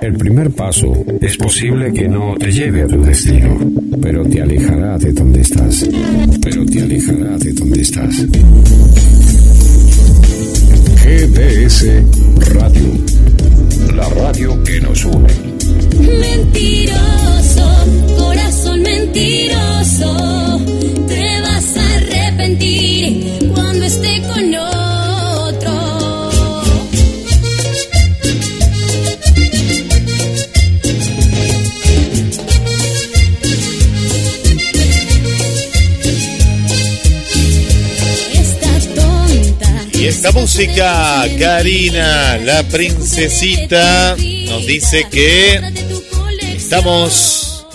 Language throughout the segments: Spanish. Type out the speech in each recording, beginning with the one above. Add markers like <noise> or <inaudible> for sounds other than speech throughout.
El primer paso es posible que no te lleve a tu destino, pero te alejará de donde estás. Pero te alejará de donde estás. GDS Radio, la radio que nos une. Mentiroso, corazón mentiroso, esta música, Karina, la princesita, nos dice que estamos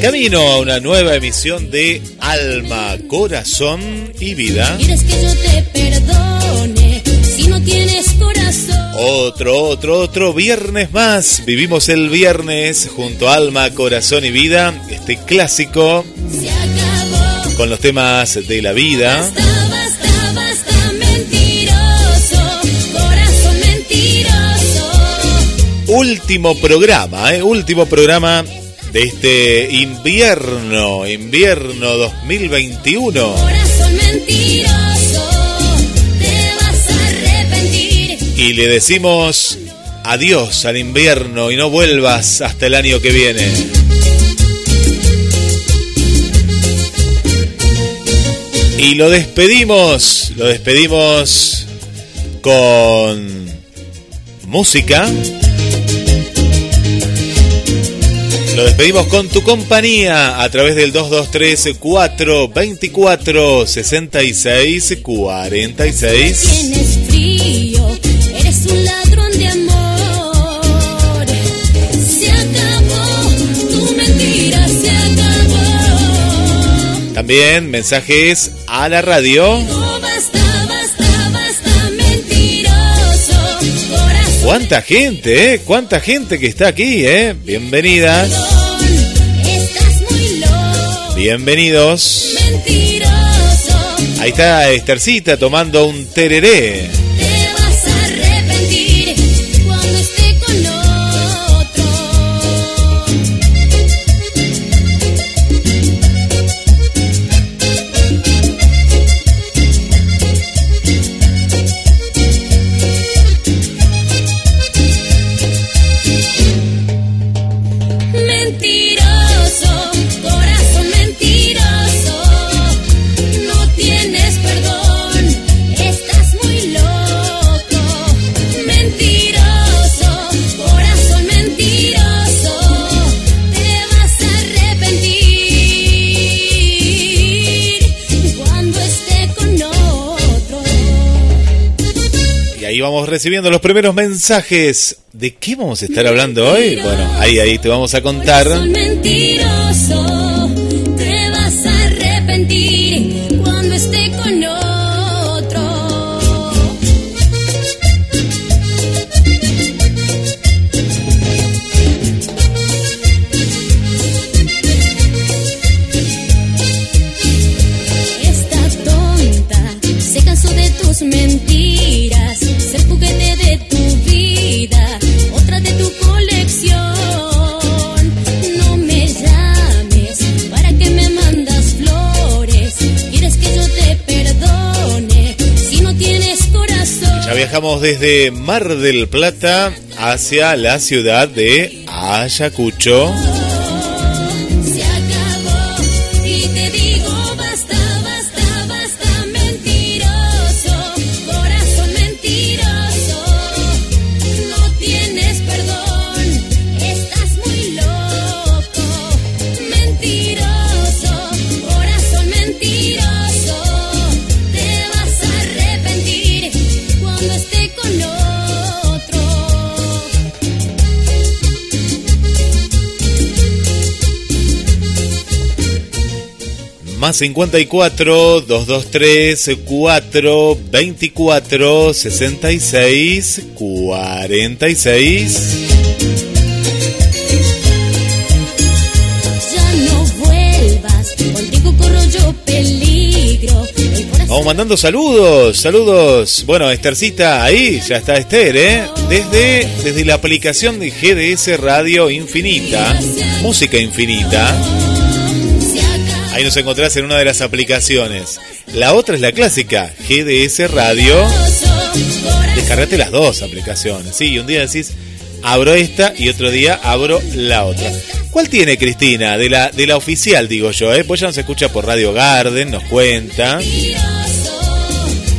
camino a una nueva emisión de Alma, Corazón y Vida. ¿Quieres que yo te perdone si no tienes corazón? Otro, otro, otro viernes más. Vivimos el viernes junto a Alma, Corazón y Vida, este clásico con los temas de la vida. Último programa, ¿eh? Último programa de este invierno, invierno 2021. Corazón mentiroso, te vas a arrepentir. Y le decimos adiós al invierno y no vuelvas hasta el año que viene. Y lo despedimos, lo despedimos con música. Lo despedimos con tu compañía a través del 223 424 66 46. Tienes frío, eres un ladrón de amor. Se acabó, tu mentira se acabó. También mensajes a la radio. No basta, basta, basta, mentiroso, corazón. ¿Cuánta gente, eh? ¿Cuánta gente que está aquí, eh? Bienvenidas, bienvenidos. mentiroso. Ahí está Estercita tomando un tereré. Vamos recibiendo los primeros mensajes. ¿De qué vamos a estar hablando hoy? Bueno, ahí, ahí te vamos a contar. Viajamos desde Mar del Plata hacia la ciudad de Ayacucho. Más 54 223 4 24 66 46. Ya no vuelvas, contigo corro yo peligro. Vamos mandando saludos, saludos. Bueno, Estercita, ahí ya está Esther, ¿eh? Desde, desde la aplicación de GDS Radio Infinita, Música Infinita. Ahí nos encontrás en una de las aplicaciones. La otra es la clásica, GDS Radio. Descargate las dos aplicaciones. Sí, un día decís, abro esta y otro día abro la otra. ¿Cuál tiene Cristina? De la, de la oficial, digo yo, ¿eh? Pues ya nos escucha por Radio Garden, nos cuenta.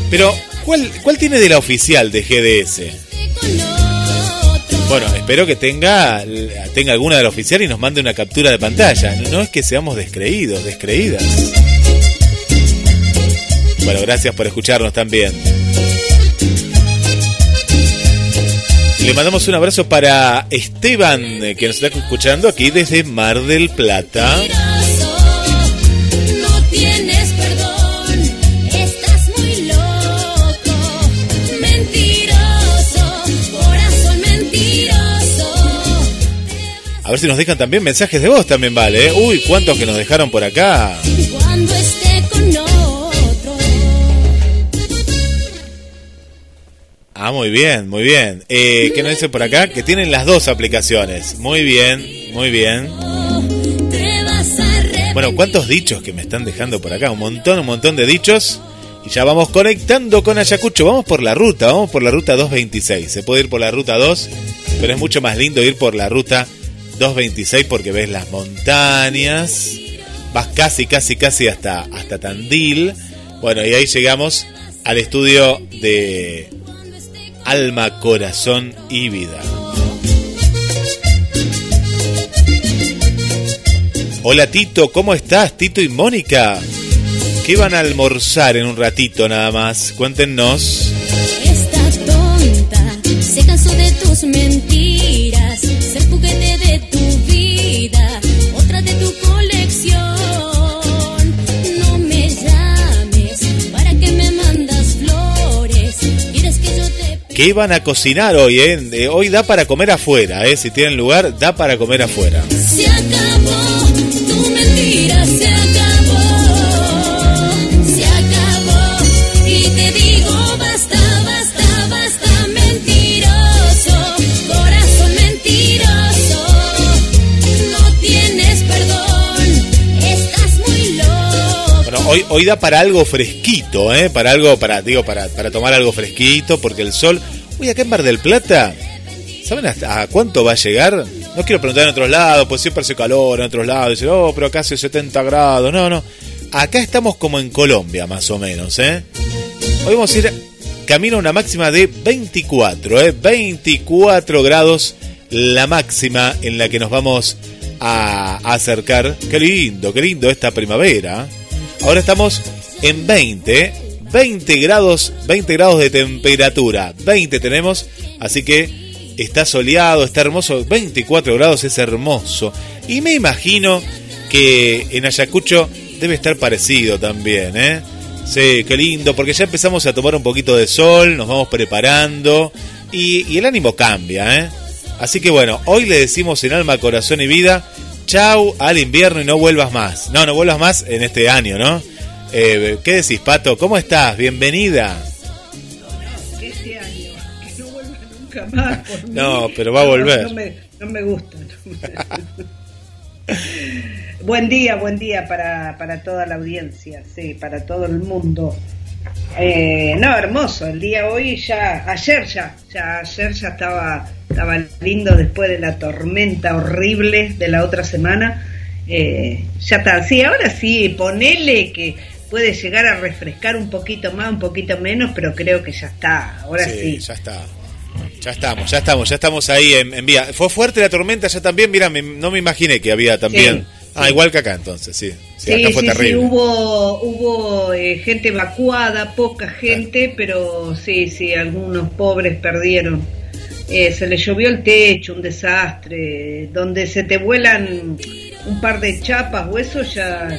Pero, ¿cuál, ¿cuál tiene de la oficial de GDS? Bueno, espero que tenga, tenga alguna de la oficial y nos mande una captura de pantalla. No es que seamos descreídos, descreídas. Bueno, gracias por escucharnos también. Le mandamos un abrazo para Esteban, que nos está escuchando aquí desde Mar del Plata. A ver si nos dejan también mensajes de voz, también vale. ¿eh? Uy, cuántos que nos dejaron por acá. Cuando esté con otro. Ah, muy bien, muy bien. Eh, ¿Qué nos dice por acá? Que tienen las dos aplicaciones. Muy bien, muy bien. Bueno, ¿cuántos dichos que me están dejando por acá? Un montón, un montón de dichos. Y ya vamos conectando con Ayacucho. Vamos por la ruta, vamos por la ruta 226. Se puede ir por la ruta 2, pero es mucho más lindo ir por la ruta 226 porque ves las montañas, vas casi, casi, casi hasta, hasta Tandil. Bueno, y ahí llegamos al estudio de Alma, Corazón y Vida. Hola Tito, ¿cómo estás? Tito y Mónica. ¿Qué van a almorzar en un ratito nada más? Cuéntenos. Esta tonta se cansó de tus mentiras, ¿Qué iban a cocinar hoy, ¿eh? Hoy da para comer afuera, ¿eh? Si tienen lugar, da para comer afuera. Se acabó, tu mentira se hoy, hoy da para algo fresquito, ¿eh? Para algo, para, digo, para, para tomar algo fresquito, porque el sol Uy, acá en Mar del Plata, ¿saben hasta cuánto va a llegar? No quiero preguntar en otros lados, pues siempre hace calor en otros lados. Dicen, oh, pero acá hace 70 grados. No, no. Acá estamos como en Colombia, más o menos, ¿eh? Hoy vamos a ir camino a una máxima de 24, ¿eh? 24 grados la máxima en la que nos vamos a acercar. Qué lindo, qué lindo esta primavera. Ahora estamos en 20, 20 grados, 20 grados de temperatura. 20 tenemos, así que está soleado, está hermoso. 24 grados es hermoso. Y me imagino que en Ayacucho debe estar parecido también, ¿eh? Sí, qué lindo, porque ya empezamos a tomar un poquito de sol, nos vamos preparando y, y el ánimo cambia, ¿eh? Así que bueno, hoy le decimos en alma, corazón y vida, chau al invierno y no vuelvas más. No, no vuelvas más en este año, ¿no? Eh, ¿Qué decís, Pato? ¿Cómo estás? Bienvenida. No, este año, que no vuelva nunca más. Por <laughs> no, pero va a volver. No, me, no me gusta. <laughs> buen día, buen día para, para toda la audiencia, sí, para todo el mundo. Eh, no, hermoso, el día hoy ya, ayer ya, ya ayer ya estaba, estaba lindo después de la tormenta horrible de la otra semana. Eh, ya está, sí, ahora sí, ponele que puede llegar a refrescar un poquito más, un poquito menos, pero creo que ya está, ahora sí. Ya está. Ya estamos, ya estamos, ya estamos ahí en, vía. Fue fuerte la tormenta ya también, mira, no me imaginé que había también... ah, igual que acá entonces, sí. Sí, acá fue terrible. hubo, hubo eh, gente evacuada, poca gente, pero sí, sí, algunos pobres perdieron. Eh, se les llovió el techo, un desastre, donde se te vuelan un par de chapas o eso ya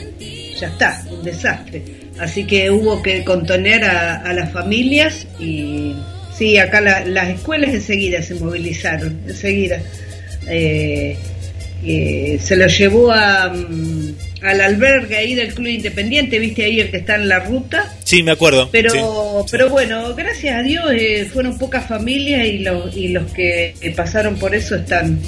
ya está, un desastre. Así que hubo que contener a, las familias y sí, acá las escuelas enseguida se movilizaron, enseguida. Eh, eh, se lo llevó a, mm, al albergue ahí del Club Independiente, viste ahí el que está en la ruta. Sí, me acuerdo. Pero, sí, pero bueno, gracias a Dios eh, fueron pocas familias y los, y los que pasaron por eso están,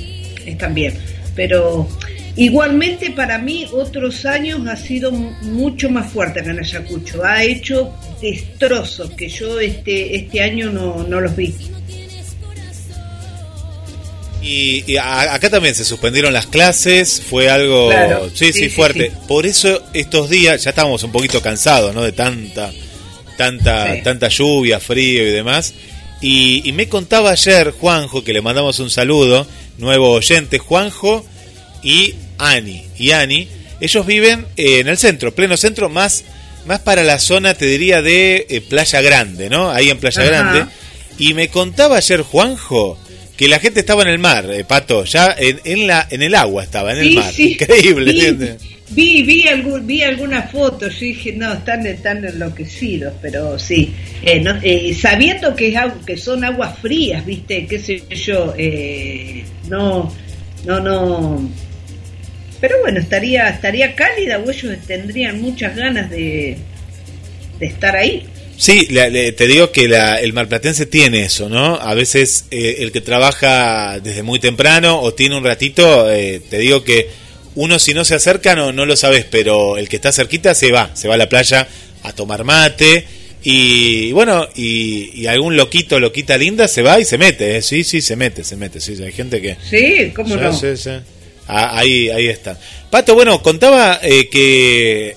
están bien. Pero igualmente para mí otros años ha sido mucho más fuerte que en Ayacucho. Ha hecho destrozos que yo este, este año no, no los vi. Y, acá también se suspendieron las clases, fue algo, sí, sí, fuerte. Por eso estos días ya estábamos un poquito cansados, ¿no? De tanta, tanta, tanta lluvia, frío y demás. Y, me contaba ayer Juanjo, que le mandamos un saludo, nuevo oyente, Juanjo y Ani. Y Ani, ellos viven en el centro, pleno centro, más, más para la zona, te diría, de eh, Playa Grande, ¿no? Ahí en Playa Grande. Y me contaba ayer Juanjo que la gente estaba en el mar, eh, Pato, ya en, la, en el agua estaba, en el mar. Increíble, vi. Vi, vi, algún, vi algunas fotos, yo dije, no, están, están enloquecidos, pero sí. Eh, eh, sabiendo que, es, que son aguas frías, viste, qué sé yo, no, no, no. Pero bueno, estaría, estaría cálida o ellos tendrían muchas ganas de, de estar ahí. Sí, te digo que la, el marplatense tiene eso, ¿no? A veces eh, el que trabaja desde muy temprano o tiene un ratito, eh, te digo que uno si no se acerca no, no lo sabes, pero el que está cerquita se va, se va a la playa a tomar mate y, bueno, y, algún loquito, loquita linda se va y se mete, ¿eh? sí, sí, se mete, se mete, sí, hay gente que... Sí, ¿cómo no? Sí, sí. Ah, ahí, ahí está. Pato, bueno, contaba que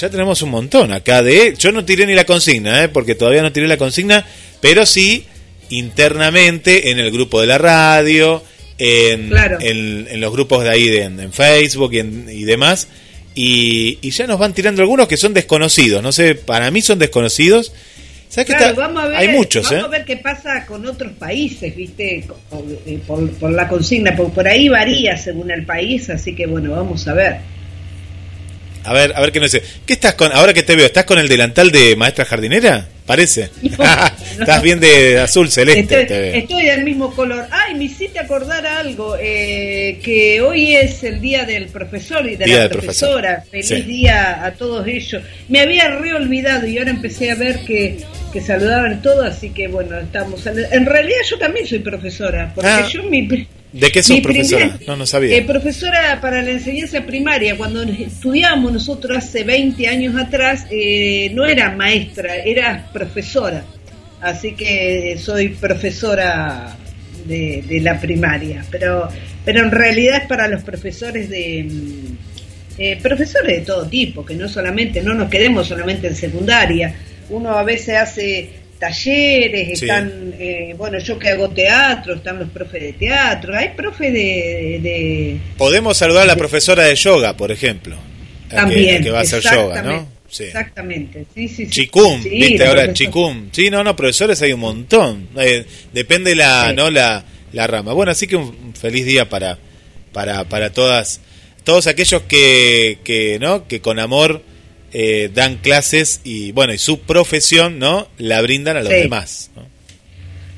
ya tenemos un montón acá de... Yo no tiré ni la consigna, ¿eh? porque todavía no tiré la consigna, pero sí internamente en el grupo de la radio, en, en, los grupos de ahí de, en, Facebook y, demás. Y, ya nos van tirando algunos que son desconocidos. No sé, para mí son desconocidos. ¿Sabes claro, vamos a ver, hay muchos, vamos ¿eh? a ver qué pasa con otros países, ¿viste? Por, por, la consigna, por, por ahí varía según el país, así que bueno, vamos a ver. A ver, a ver qué no sé. ¿Qué estás con? Ahora que te veo, ¿estás con el delantal de maestra jardinera? Parece. <laughs> <laughs> estás bien de azul celeste. Estoy, del mismo color. Ay, me hiciste acordar algo. Eh, que hoy es el día del profesor y de la profesora. Feliz día a todos ellos. Me había reolvidado y ahora empecé a ver que, que saludaban todos, así que bueno, estamos. En realidad yo también soy profesora, porque ah. yo mi ¿De qué sos profesora? no, no sabía. Eh, profesora para la enseñanza primaria. Cuando estudiamos nosotros hace 20 años atrás, eh, no era maestra, era profesora. Así que soy profesora de, la primaria. Pero, pero en realidad es para los profesores de... Mm, eh, profesores de todo tipo, que no solamente, no nos quedemos solamente en secundaria. Uno a veces hace talleres, están, eh, bueno, yo que hago teatro, están los profes de teatro, hay profes de... Podemos saludar a la profesora de yoga, por ejemplo. También. Que, va a hacer yoga, ¿no? Sí. Exactamente, sí, sí. Chicum, viste ahora, Chicum. Sí, no, no, profesores hay un montón. Eh, depende la, ¿no? La, la rama. Bueno, así que un feliz día para, para, para todas, todos aquellos que, que, ¿no? Que con amor eh, dan clases y bueno y su profesión no la brindan a los demás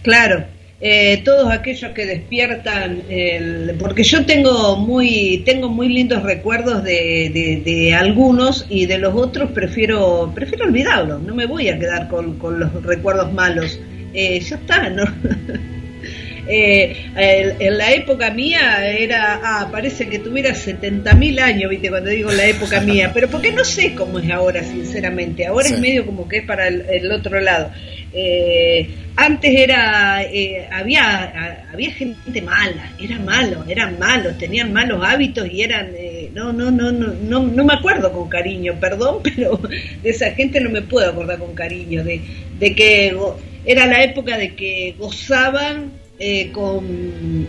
claro. Eh, todos aquellos que despiertan el, porque yo tengo muy tengo muy lindos recuerdos de, de, algunos y de los otros prefiero prefiero olvidarlos. No me voy a quedar con, con los recuerdos malos. Eh, ya está no <laughs> Eh, en la época mía era, ah, parece que tuviera 70.000 años, viste, cuando digo la época <laughs> mía, pero porque no sé cómo es ahora, sinceramente, ahora es medio como que es para el, otro lado. Eh, antes era, eh, había, había gente mala, era malo, eran malos, tenían malos hábitos y eran, no, no, no, no, no, no me acuerdo con cariño, perdón, <laughs> pero de esa gente no me puedo acordar con cariño, de, de que era la época de que gozaban eh, con,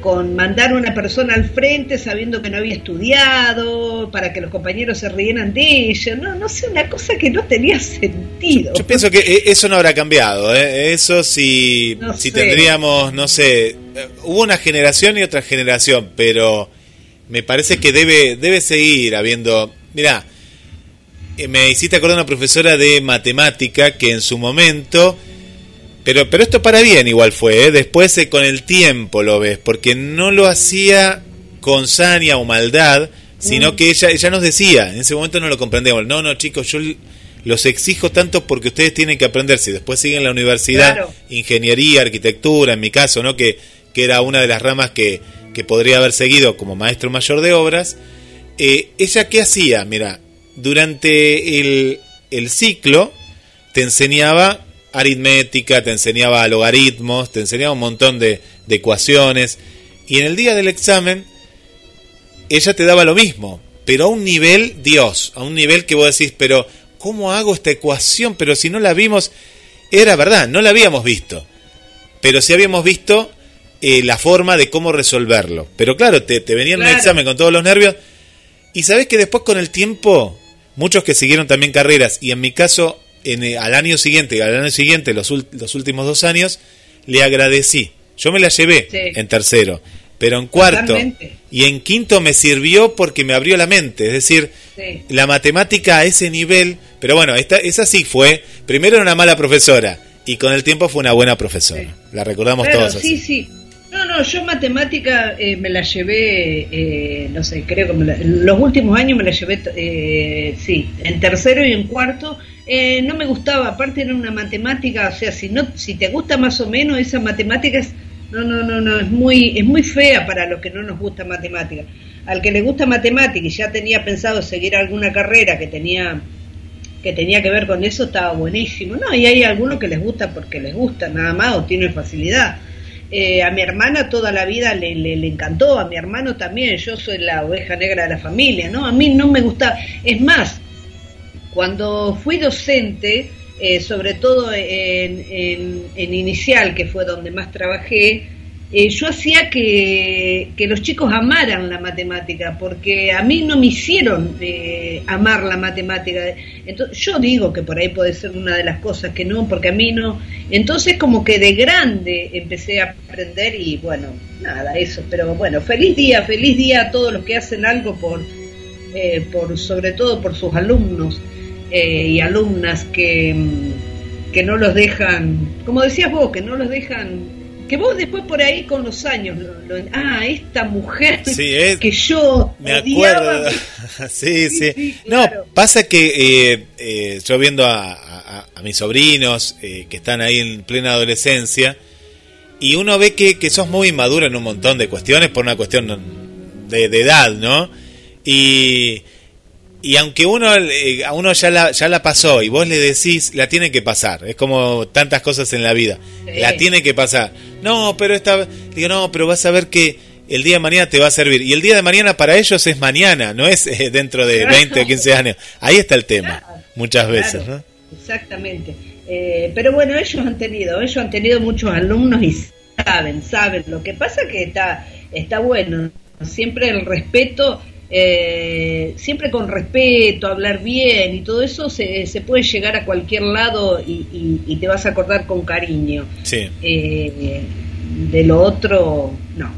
con mandar una persona al frente sabiendo que no había estudiado, para que los compañeros se rieran de ella, no, no sé, una cosa que no tenía sentido. Yo pienso que eh, eso no habrá cambiado, ¿eh? eso si, si tendríamos, no sé, hubo una generación y otra generación, pero me parece que debe, debe seguir habiendo, mira, me hiciste acordar una profesora de matemática que en su momento pero, pero esto para bien igual fue, ¿eh? después eh, con el tiempo lo ves, porque no lo hacía con saña o maldad, sino que ella, ella nos decía, en ese momento no lo comprendemos, no, no chicos, yo los exijo tanto porque ustedes tienen que aprender, si después siguen la universidad, ingeniería, arquitectura, en mi caso, ¿no? Que, que era una de las ramas que, que podría haber seguido como maestro mayor de obras, eh, ella qué hacía, mira, durante el, el ciclo te enseñaba aritmética, te enseñaba logaritmos, te enseñaba un montón de, de ecuaciones, y en el día del examen ella te daba lo mismo, pero a un nivel Dios, a un nivel que vos decís, pero ¿cómo hago esta ecuación? Pero si no la vimos, era verdad, no la habíamos visto, pero sí habíamos visto eh, la forma de cómo resolverlo. Pero claro, te, te venía en un examen con todos los nervios, y sabés que después con el tiempo, muchos que siguieron también carreras, y en mi caso, en, eh, al año siguiente, al año siguiente, los, los últimos dos años, le agradecí. Yo me la llevé en tercero pero en cuarto y en quinto me sirvió porque me abrió la mente, es decir, la matemática a ese nivel, pero bueno, esta, esa sí fue, primero era una mala profesora y con el tiempo fue una buena profesora, la recordamos todos. Sí, sí. No, no, yo matemática eh, me la llevé, eh, no sé, creo que en los últimos años me la llevé, eh, sí, en tercero y en cuarto. No me gustaba, aparte era una matemática, o sea, si no, si te gusta más o menos, esa matemática es no, no, no, no, es muy, es muy fea para los que no nos gusta matemática. Al que le gusta matemática y ya tenía pensado seguir alguna carrera que tenía que tenía que ver con eso, estaba buenísimo. No, y hay algunos que les gusta porque les gusta, nada más, o tienen facilidad. Eh, a mi hermana toda la vida le, le, le, encantó, a mi hermano también, yo soy la oveja negra de la familia, ¿no? A mí no me gustaba. Es más, cuando fui docente, eh, sobre todo en, inicial, que fue donde más trabajé, eh, yo hacía que, los chicos amaran la matemática, porque a mí no me hicieron eh, amar la matemática. Entonces, yo digo que por ahí puede ser una de las cosas que no, porque a mí no. Entonces, como que de grande empecé a aprender y bueno, nada, eso. Pero bueno, feliz día, feliz día a todos los que hacen algo por, por sobre todo por sus alumnos. Eh, y alumnas que, mm, que no los dejan, como decías vos, que no los dejan que vos después por ahí con los años ah esta mujer <laughs> que yo me acuerdo. <laughs> sí, sí, no pasa que eh, eh, yo viendo a, a, mis sobrinos que están ahí en plena adolescencia y uno ve que, que sos muy inmaduro en un montón de cuestiones por una cuestión de, de edad no y y aunque uno eh, a uno ya la, ya la pasó y vos le decís, la tiene que pasar. Es como tantas cosas en la vida. La tiene que pasar. No, pero esta digo, no, pero vas a ver que el día de mañana te va a servir. Y el día de mañana para ellos es mañana, no es eh, dentro de 20 o 15 años. Ahí está el tema, muchas veces, ¿no? Exactamente. Eh, pero bueno, ellos han tenido, ellos han tenido muchos alumnos y saben, saben. Lo que pasa que está, está bueno. Siempre el respeto eh, siempre con respeto, hablar bien y todo eso se, se puede llegar a cualquier lado y, te vas a acordar con cariño. Eh, de lo otro, no.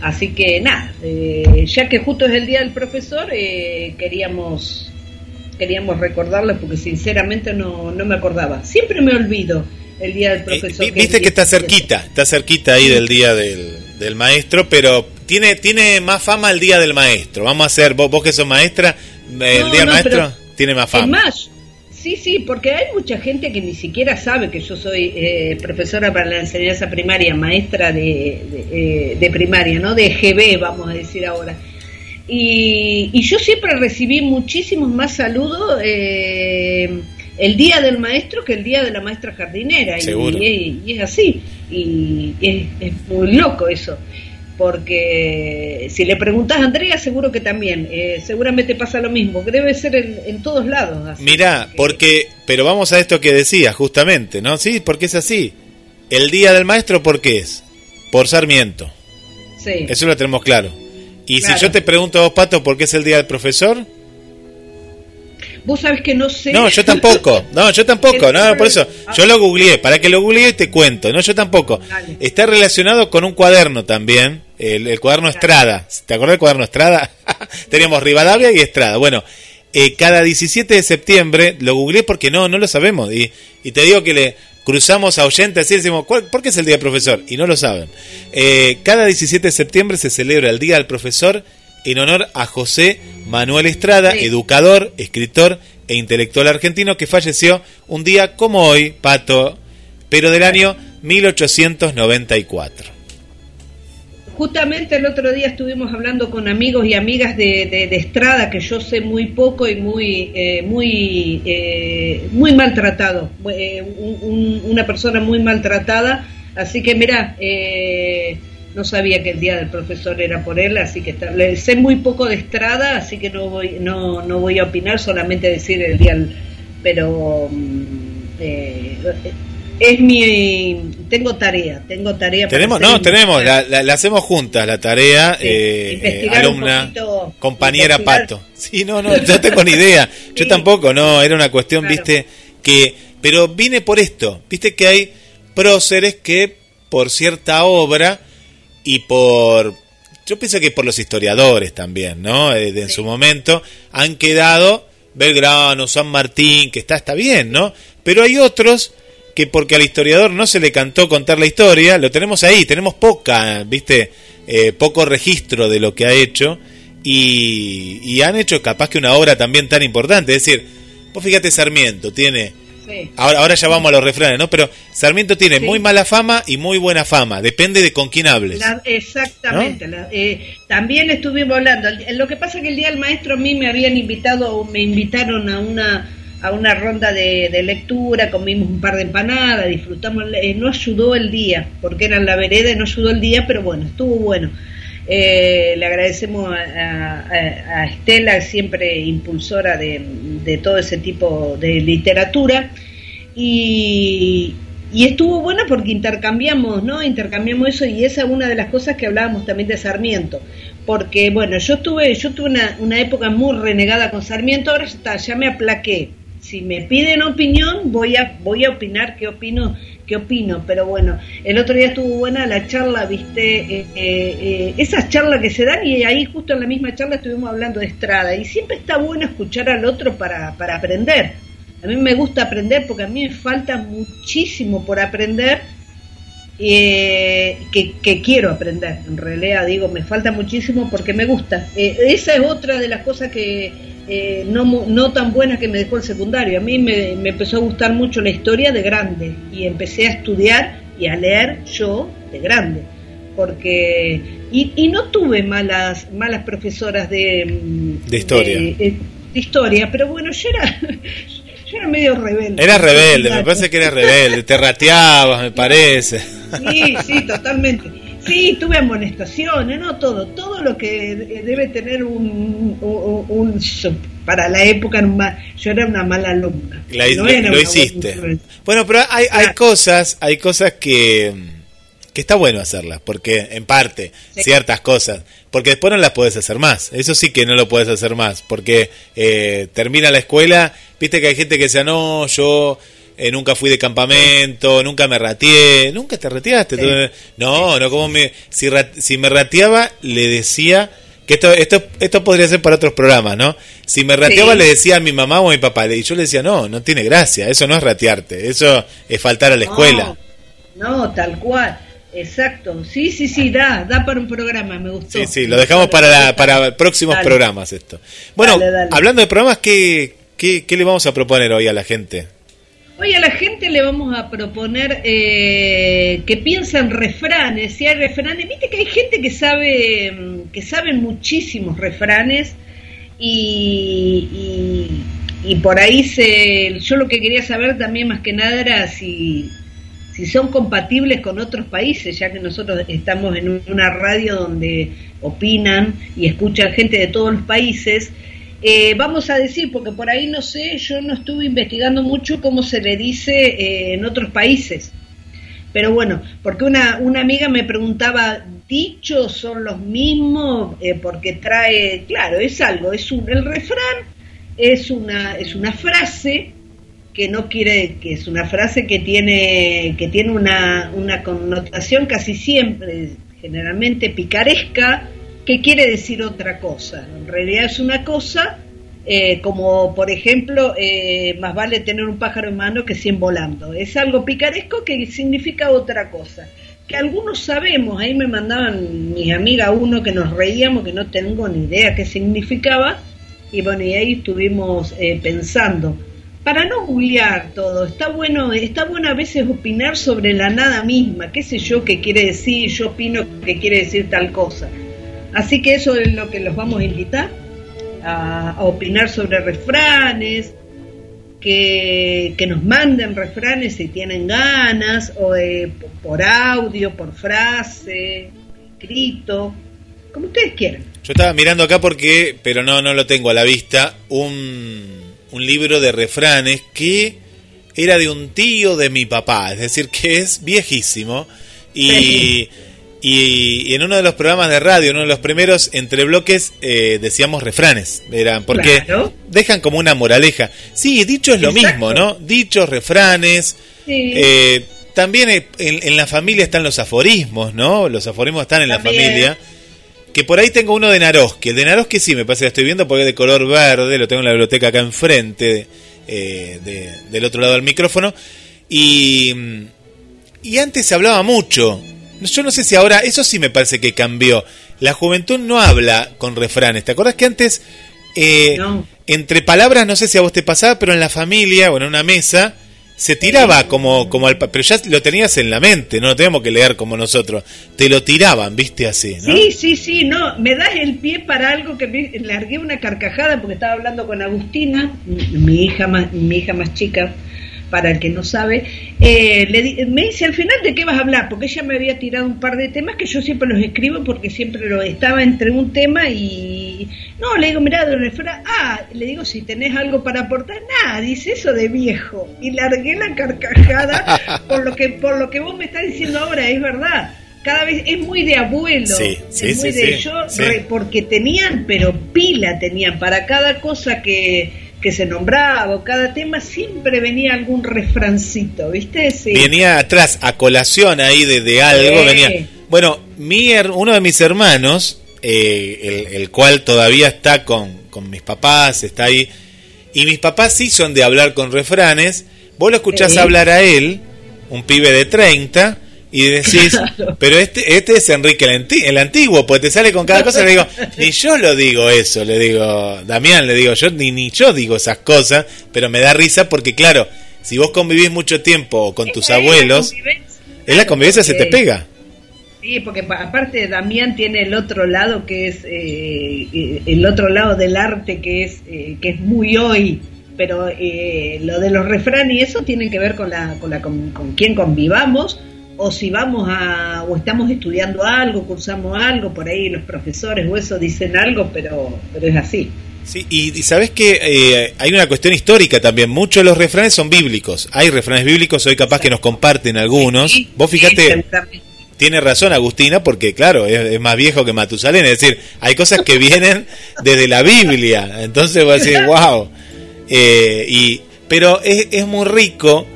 Así que nada, eh, ya que justo es el día del profesor, queríamos queríamos recordarlo porque sinceramente no, no me acordaba. Siempre me olvido el día del profesor. Viste que, está cerquita, está cerquita ahí del día del, del maestro, pero tiene, tiene más fama el Día del Maestro. Vamos a hacer, vos, vos que sos maestra, el Día del Maestro tiene más fama. más, sí, sí, porque hay mucha gente que ni siquiera sabe que yo soy eh, profesora para la enseñanza primaria, maestra de, de, eh, primaria, ¿no? De GB, vamos a decir ahora. Y, y yo siempre recibí muchísimos más saludos eh, el día del maestro que el día de la maestra jardinera. Y, y, es así. Y es, es muy loco eso porque si le preguntas a Andrea seguro que también, eh, seguramente pasa lo mismo, que debe ser en, todos lados. Mira, porque, pero vamos a esto que decía justamente, ¿no? Sí, porque es así. El Día del Maestro, ¿por qué es? Por Sarmiento. Sí. Eso lo tenemos claro. Y si yo te pregunto a vos, Pato, ¿por qué es el Día del Profesor? Vos sabés que no sé. No, yo tampoco. <laughs> No, yo tampoco. No, por eso. Yo lo googleé. Para que lo googleé te cuento. No, yo tampoco. Está relacionado con un cuaderno también el, cuaderno Estrada. ¿Te acuerdas del cuaderno Estrada? <laughs> Teníamos Rivadavia y Estrada. Bueno, eh, cada 17 de septiembre lo googleé porque no, no lo sabemos. Y, y te digo que le, cruzamos a oyentes y decimos, ¿por qué es el Día del Profesor? Y no lo saben. Eh, cada 17 de septiembre se celebra el Día del Profesor en honor a José Manuel Estrada, educador, escritor e intelectual argentino que falleció un día como hoy, Pato, pero del año 1894 justamente el otro día estuvimos hablando con amigos y amigas de, Estrada, que yo sé muy poco y muy, eh, muy, eh, muy maltratado, eh, una persona muy maltratada, así que mira, no sabía que el día del profesor era por él, así que le sé muy poco de Estrada, así que no voy, no, no voy a opinar, solamente decir el día, pero mm, es mi tengo tarea tengo tarea tenemos no tenemos la, la, hacemos juntas la tarea eh, eh alumna compañera pato. Sí no no yo tengo ni idea <laughs> yo tampoco no era una cuestión viste que pero vine por esto viste que hay próceres que por cierta obra y por yo pienso que por los historiadores también no eh, en su momento han quedado Belgrano San Martín que está está bien no pero hay otros que porque al historiador no se le cantó contar la historia, lo tenemos ahí, tenemos poca, viste, eh, poco registro de lo que ha hecho y, han hecho capaz que una obra también tan importante, es decir, vos fíjate Sarmiento, tiene, ahora, ahora ya vamos a los refranes, ¿no? Pero Sarmiento tiene muy mala fama y muy buena fama, depende de con quién hables. exactamente, eh, también estuvimos hablando, lo que pasa es que el día del maestro a mí me habían invitado, me invitaron a una a una ronda de, lectura, comimos un par de empanadas, disfrutamos, eh, no ayudó el día, porque era en la vereda y no ayudó el día, pero bueno, estuvo bueno. Eh, le agradecemos a, Estela, siempre impulsora de, todo ese tipo de literatura, y, estuvo bueno porque intercambiamos, ¿no? Intercambiamos eso y esa es una de las cosas que hablábamos también de Sarmiento. Porque, bueno, yo tuve, yo tuve una, una época muy renegada con Sarmiento, ahora está, ya me aplaqué si me piden opinión, voy a, voy a opinar qué opino, qué opino. Pero bueno, el otro día estuvo buena la charla, viste, eh, eh, eh, esas charlas que se dan y ahí justo en la misma charla estuvimos hablando de Estrada. Y siempre está bueno escuchar al otro para, para aprender. A mí me gusta aprender porque a mí me falta muchísimo por aprender eh, que, quiero aprender. En realidad digo, me falta muchísimo porque me gusta. esa es otra de las cosas que eh, no, no tan buena que me dejó el secundario. A mí me, empezó a gustar mucho la historia de grande y empecé a estudiar y a leer yo de grande. Porque, y, no tuve malas, malas profesoras de, de historia. De, historia, pero bueno, yo era, <laughs> yo era medio rebelde. Era rebelde, me parece que era rebelde, te rateabas, me <laughs> parece. Sí, sí, totalmente. Sí, tuve amonestaciones, no todo, todo lo que debe tener un, para la época, yo era una mala alumna. lo hiciste. Bueno, pero hay, hay cosas, hay cosas que, que está bueno hacerlas, porque en parte, ciertas cosas, porque después no las puedes hacer más. Eso sí que no lo puedes hacer más, porque eh, termina la escuela, viste que hay gente que dice, no, yo eh, nunca fui de campamento, nunca me rateé, nunca te rateaste. No, no, como me, si, si me rateaba, le decía que esto, esto, esto podría ser para otros programas, ¿no? Si me rateaba, le decía a mi mamá o a mi papá, y yo le decía, no, no tiene gracia, eso no es ratearte, eso es faltar a la escuela. No, tal cual. Exacto, sí, sí, sí, da, da para un programa, me gustó. Sí, sí, lo dejamos para, para próximos programas esto. Bueno, hablando de programas, ¿qué, qué, ¿qué le vamos a proponer hoy a la gente? Hoy a la gente le vamos a proponer eh, que piensen refranes, si hay refranes, viste que hay gente que sabe, mm, que sabe muchísimos refranes y, y, por ahí se, yo lo que quería saber también más que nada era si, si son compatibles con otros países, ya que nosotros estamos en una radio donde opinan y escuchan gente de todos los países eh, vamos a decir, porque por ahí no sé, yo no estuve investigando mucho cómo se le dice eh, en otros países. Pero bueno, porque una, una amiga me preguntaba, ¿dichos son los mismos? Eh, porque trae, claro, es algo, es un, el refrán es una, es una frase que no quiere, que es una frase que tiene, que tiene una, una connotación casi siempre, generalmente picaresca, que quiere decir otra cosa. En realidad es una cosa eh, como por ejemplo, eh, más vale tener un pájaro en mano que 100 volando. Es algo picaresco que significa otra cosa. Que algunos sabemos, ahí me mandaban mis amigas uno que nos reíamos, que no tengo ni idea qué significaba, y bueno, y ahí estuvimos eh, pensando. Para no googlear todo, está bueno, está bueno a veces opinar sobre la nada misma, qué sé yo qué quiere decir, yo opino que quiere decir tal cosa. Así que eso es lo que los vamos a invitar a, opinar sobre refranes, que, nos manden refranes si tienen ganas, o por audio, por frase, escrito, como ustedes quieran. Yo estaba mirando acá porque, pero no, no lo tengo a la vista, un, un libro de refranes que era de un tío de mi papá, es decir, que es viejísimo y... Y, en uno de los programas de radio, uno de los primeros entre bloques, eh, decíamos refranes, eran porque dejan como una moraleja. Sí, dicho es lo mismo, ¿no? Dichos, refranes. Eh, también en, la familia están los aforismos, ¿no? Los aforismos están en la familia. Que por ahí tengo uno de Naroski. El de Naroski sí, me parece que estoy viendo porque es de color verde, lo tengo en la biblioteca acá enfrente, eh, del otro lado del micrófono. Y, y antes se hablaba mucho yo no sé si ahora, eso sí me parece que cambió. La juventud no habla con refranes. ¿Te acuerdas que antes, eh, entre palabras, no sé si a vos te pasaba, pero en la familia o en una mesa, se tiraba como, como al, pero ya lo tenías en la mente, no lo teníamos que leer como nosotros, te lo tiraban, viste así, ¿no? Sí, sí, sí, no, me das el pie para algo que me largué una carcajada porque estaba hablando con Agustina, mi hija más, mi hija más chica, para el que no sabe, eh, le, me dice al final de qué vas a hablar, porque ella me había tirado un par de temas que yo siempre los escribo porque siempre lo estaba entre un tema y no, le digo, mira, don Efra, ah, le digo, si tenés algo para aportar, nada, dice eso de viejo, y largué la carcajada <laughs> por lo que, por lo que vos me estás diciendo ahora, es verdad. Cada vez es muy de abuelo, sí, es muy de yo, porque tenían, pero pila tenían para cada cosa que que se nombraba cada tema siempre venía algún refrancito, ¿viste? Sí. Venía atrás, a colación ahí de, algo, venía... Bueno, mi, uno de mis hermanos, eh, el, cual todavía está con, con mis papás, está ahí, y mis papás sí son de hablar con refranes, vos lo escuchás hablar a él, un pibe de 30, y decís, <laughs> pero este, este es Enrique el, antiguo, pues te sale con cada <laughs> cosa, le digo, ni yo lo digo eso, le digo, Damián, le digo, yo ni, ni yo digo esas cosas, pero me da risa porque claro, si vos convivís mucho tiempo con tus abuelos, es la convivencia se te pega. Sí, porque aparte Damián tiene el otro lado que es eh, el otro lado del arte que es eh, que es muy hoy, pero eh, lo de los refranes y eso tiene que ver con la con la con, con quién convivamos o si vamos a, o estamos estudiando algo, cursamos algo, por ahí los profesores o eso dicen algo, pero, pero es así. Sí, y, sabes que eh, hay una cuestión histórica también. Muchos de los refranes son bíblicos. Hay refranes bíblicos, hoy capaz que nos comparten algunos. Vos fíjate, tiene razón Agustina, porque claro, es, más viejo que Matusalén. Es decir, hay cosas que vienen desde la Biblia. Entonces vos decís, <laughs> wow. Eh, y, pero es, es muy rico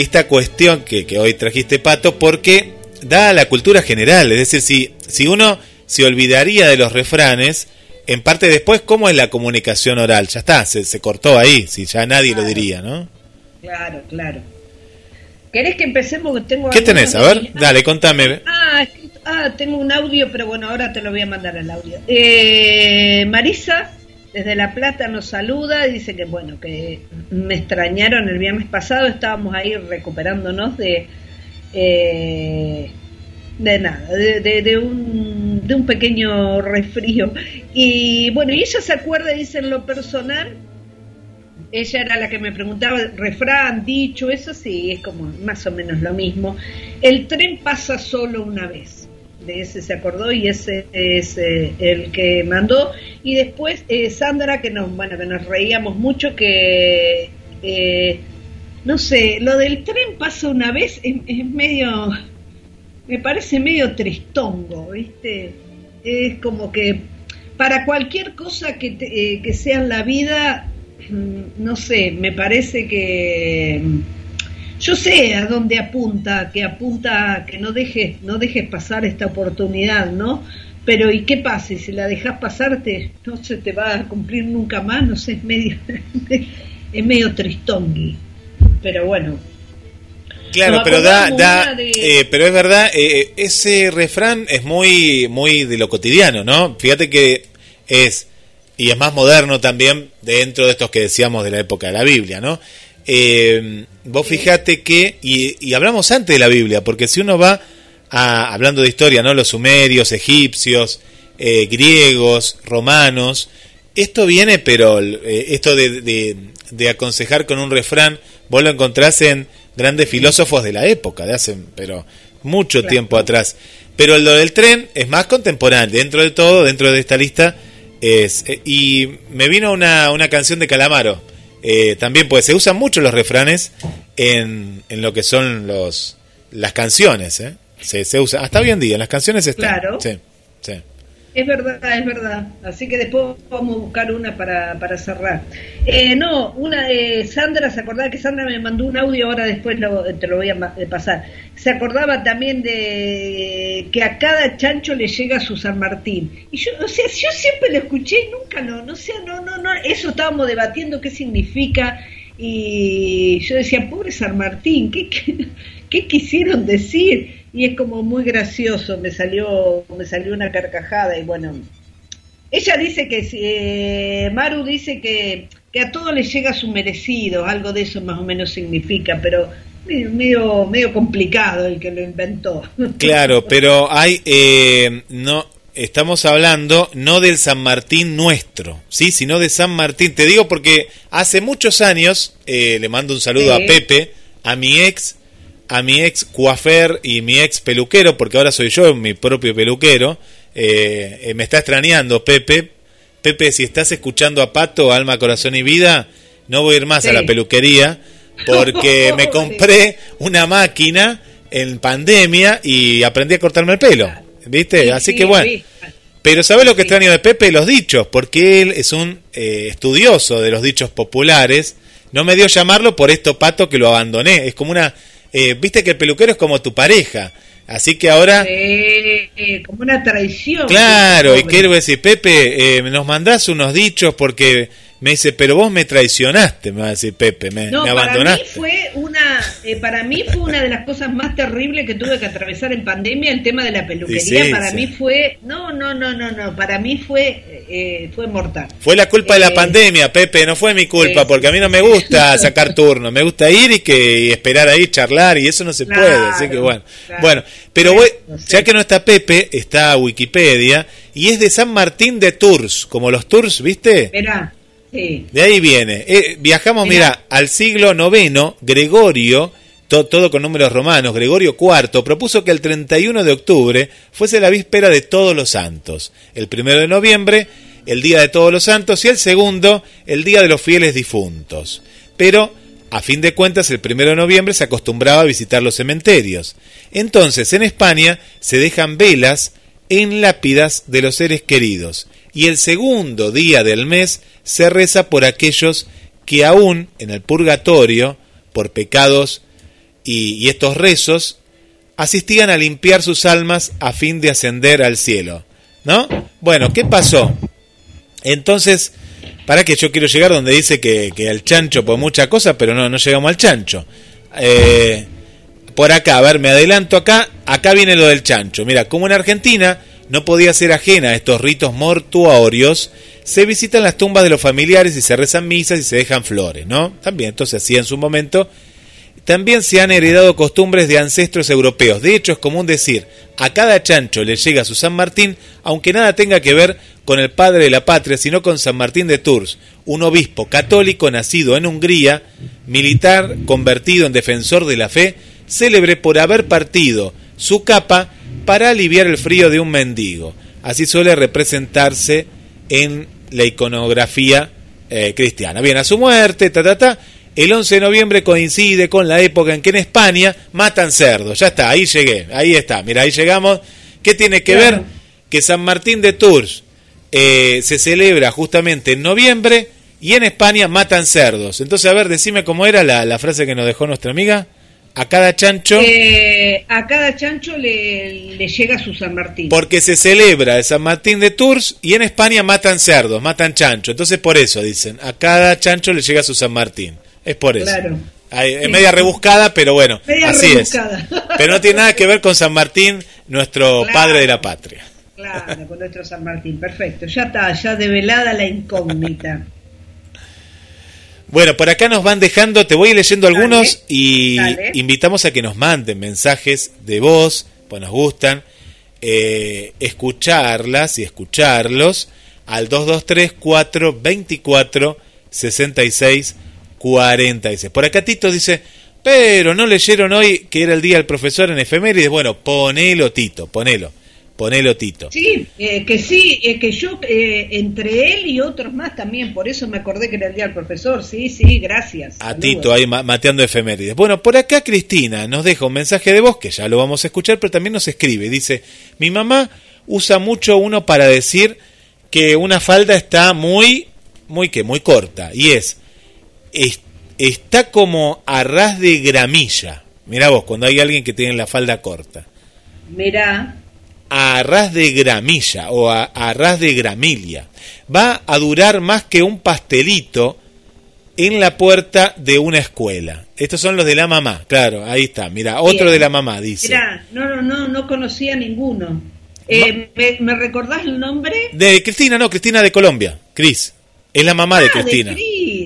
esta cuestión que, hoy trajiste, Pato, porque da a la cultura general. Es decir, si, si uno se olvidaría de los refranes, en parte después, ¿cómo es la comunicación oral? Ya está, se, se cortó ahí, si ya nadie lo diría, ¿no? Claro, claro. ¿Querés que empecemos? Tengo ¿Qué tenés? A ver, dale, contame. Ah, ah, tengo un audio, pero bueno, ahora te lo voy a mandar el audio. Eh, Marisa desde La Plata nos saluda, dice que bueno, que me extrañaron el viernes pasado, estábamos ahí recuperándonos de eh, de nada, de, un, de un pequeño resfrío. Y bueno, y ella se acuerda, dice en lo personal, ella era la que me preguntaba, refrán, dicho, eso sí, es como más o menos lo mismo. El tren pasa solo una vez de ese se acordó y ese es eh, el que mandó. Y después eh, Sandra, que nos, bueno, que nos reíamos mucho, que eh, no sé, lo del tren pasa una vez, es, medio, me parece medio tristongo, ¿viste? Es como que para cualquier cosa que, que sea en la vida, mm, no sé, me parece que yo sé a dónde apunta, que apunta que no dejes, no dejes pasar esta oportunidad, ¿no? pero ¿y qué pasa? Si la dejas pasarte, no se te va a cumplir nunca más, no sé, es medio, <laughs> es medio tristongui. Pero bueno. Claro, pero da, da eh, pero es verdad, eh, ese refrán es muy, muy de lo cotidiano, ¿no? Fíjate que es, y es más moderno también dentro de estos que decíamos de la época de la Biblia, ¿no? Eh, vos fíjate que, y, y hablamos antes de la Biblia, porque si uno va hablando de historia, ¿no? Los sumerios, egipcios, eh, griegos, romanos. Esto viene, pero eh, esto de, de, aconsejar con un refrán, vos lo encontrás en grandes filósofos de la época, de hace, pero mucho tiempo atrás. Pero lo del tren es más contemporáneo, dentro de todo, dentro de esta lista. Es, y me vino una, una canción de Calamaro. También, pues se usan mucho los refranes en, en lo que son los, las canciones. ¿eh? Se, se usa, hasta hoy en día, en las canciones están. Claro. Sí, sí. Es verdad, es verdad. Así que después vamos a buscar una para, para cerrar. Eh, no, una de Sandra, se acordaba que Sandra me mandó un audio, ahora después te lo voy a eh, pasar. Se acordaba también de que a cada chancho le llega su San Martín. Y yo, o sea, yo siempre lo escuché y nunca no, no sé, no, no, no, eso estábamos debatiendo qué significa. Y yo decía, pobre San Martín, ¿qué, qué, qué quisieron decir? Y es como muy gracioso, me salió, me salió una carcajada y bueno, ella dice que, eh, Maru dice que, que a todo le llega su merecido, algo de eso más o menos significa, pero medio, medio complicado el que lo inventó. <laughs> Claro, pero hay, eh, no, estamos hablando no del San Martín nuestro, ¿sí? sino de San Martín. Te digo porque hace muchos años, eh, le mando un saludo a Pepe, a mi ex, a mi ex cuafer y mi ex peluquero, porque ahora soy yo mi propio peluquero. Eh, eh, me está extrañando Pepe. Pepe, si estás escuchando a Pato, Alma, Corazón y Vida, no voy a ir más a la peluquería porque <laughs> me compré una máquina en pandemia y aprendí a cortarme el pelo. ¿Viste? Así que bueno. Pero ¿sabes lo que extraño de Pepe? Los dichos, porque él es un eh, estudioso de los dichos populares. No me dio llamarlo por esto, Pato, que lo abandoné. Es como una eh, viste que el peluquero es como tu pareja. Así que ahora... como una traición. Claro, y quiero decir, Pepe, eh, nos mandás unos dichos porque me dice, pero vos me traicionaste, me va a decir Pepe, me, no, abandonaste. Para mí, fue una, eh, para mí fue una de las cosas más terribles que tuve que atravesar en pandemia, el tema de la peluquería. para mí fue, no, no, no, no, no, para mí fue, eh, fue mortal. Fue la culpa de la eh, pandemia, Pepe, no fue mi culpa, porque a mí no me gusta <laughs> sacar turno, me gusta ir y que esperar ahí, charlar, y eso no se puede, así que bueno. Bueno, pero voy, ya que no está Pepe, está Wikipedia, y es de San Martín de Tours, como los Tours, ¿viste? Verá. De ahí viene. Eh, viajamos, mira, al siglo IX, Gregorio, todo con números romanos, Gregorio IV, propuso que el 31 de octubre fuese la víspera de todos los santos. El primero de noviembre, el día de todos los santos, y el segundo, el día de los fieles difuntos. Pero, a fin de cuentas, el primero de noviembre se acostumbraba a visitar los cementerios. Entonces, en España se dejan velas en lápidas de los seres queridos y el segundo día del mes se reza por aquellos que aún en el purgatorio, por pecados y, estos rezos, asistían a limpiar sus almas a fin de ascender al cielo. ¿No? Bueno, ¿qué pasó? Entonces, para que yo quiero llegar donde dice que, el chancho por mucha cosa, pero no, no llegamos al chancho. Eh, por acá, a ver, me adelanto acá, acá viene lo del chancho. Mira, como en Argentina no podía ser ajena a estos ritos mortuorios, se visitan las tumbas de los familiares y se rezan misas y se dejan flores, ¿no? También esto se hacía en su momento. También se han heredado costumbres de ancestros europeos. De hecho, es común decir, a cada chancho le llega su San Martín, aunque nada tenga que ver con el padre de la patria, sino con San Martín de Tours, un obispo católico nacido en Hungría, militar convertido en defensor de la fe, célebre por haber partido su capa para aliviar el frío de un mendigo. Así suele representarse en la iconografía eh, cristiana. Bien, a su muerte, ta, ta, ta, el 11 de noviembre coincide con la época en que en España matan cerdos. Ya está, ahí llegué, ahí está, mira, ahí llegamos. ¿Qué tiene que ver? Que San Martín de Tours eh, se celebra justamente en noviembre y en España matan cerdos. Entonces, a ver, decime cómo era la, la frase que nos dejó nuestra amiga. A cada chancho. Eh, a cada chancho le, le, llega su San Martín. Porque se celebra el San Martín de Tours y en España matan cerdos, matan chancho. Entonces por eso dicen, a cada chancho le llega su San Martín. Es por eso. Claro. es media rebuscada, pero bueno, así es. <laughs> Pero no tiene nada que ver con San Martín, nuestro padre de la patria. Claro, con nuestro San Martín. Perfecto. Ya está, ya develada la incógnita. <laughs> Bueno, por acá nos van dejando, te voy leyendo algunos y invitamos a que nos manden mensajes de voz, pues nos gustan, eh, escucharlas y escucharlos al 223-424-6646. Por acá Tito dice, pero no leyeron hoy que era el día del profesor en efemérides. Bueno, ponelo Tito, ponelo. Ponelo Tito. Sí, eh, que sí, eh, que yo, eh, entre él y otros más también, por eso me acordé que era el día del profesor. Sí, sí, gracias. A Tito ahí mateando efemérides. Bueno, por acá Cristina nos deja un mensaje de voz que ya lo vamos a escuchar, pero también nos escribe. Dice: Mi mamá usa mucho uno para decir que una falda está muy, muy que, muy corta. Y es, está como a ras de gramilla. Mira vos, cuando hay alguien que tiene la falda corta. Mira a ras de gramilla o a, ras de gramilia. Va a durar más que un pastelito en la puerta de una escuela. Estos son los de la mamá, claro, ahí está. Mira, otro de la mamá dice. Mira, no, no, no, no conocía ninguno. Eh, ¿me, recordás el nombre? De Cristina, no, Cristina de Colombia, Cris. Es la mamá de ah, Cristina.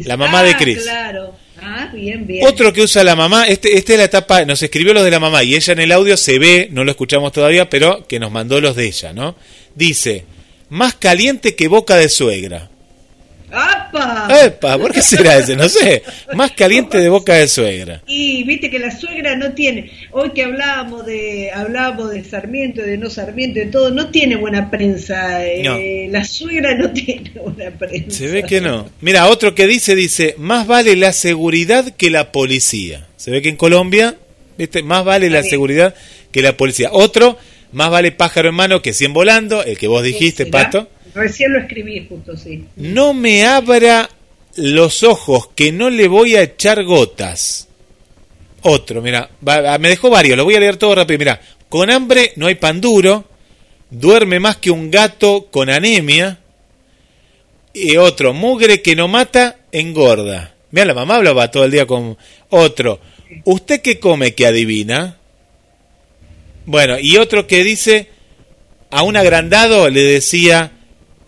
La mamá de ah, Cris. Claro. Ah, bien, bien. Otro que usa la mamá, este, este es la etapa, nos escribió los de la mamá y ella en el audio se ve, no lo escuchamos todavía, pero que nos mandó los de ella, ¿no? Dice, más caliente que boca de suegra. ¡Apa! ¡Epa! ¿Por qué será ese? No sé. Más caliente de boca de suegra. Y viste que la suegra no tiene. Hoy que hablábamos de hablábamos de Sarmiento, de no Sarmiento, de todo, no tiene buena prensa. Eh, la suegra no <laughs> tiene buena prensa. Se ve que no. Mira, otro que dice, dice, más vale la seguridad que la policía. Se ve que en Colombia, viste, más vale la seguridad que la policía. Otro, más vale pájaro en mano que cien volando, el que vos dijiste, Pato. Recién lo escribí justo, sí. No me abra los ojos, que no le voy a echar gotas. Otro, mira, me dejó varios, lo voy a leer todo rápido. Mira, con hambre no hay pan duro, duerme más que un gato con anemia. Y otro, mugre que no mata, engorda. Mira, la mamá hablaba todo el día con otro. ¿Usted qué come que adivina? Bueno, y otro que dice, a un agrandado le decía,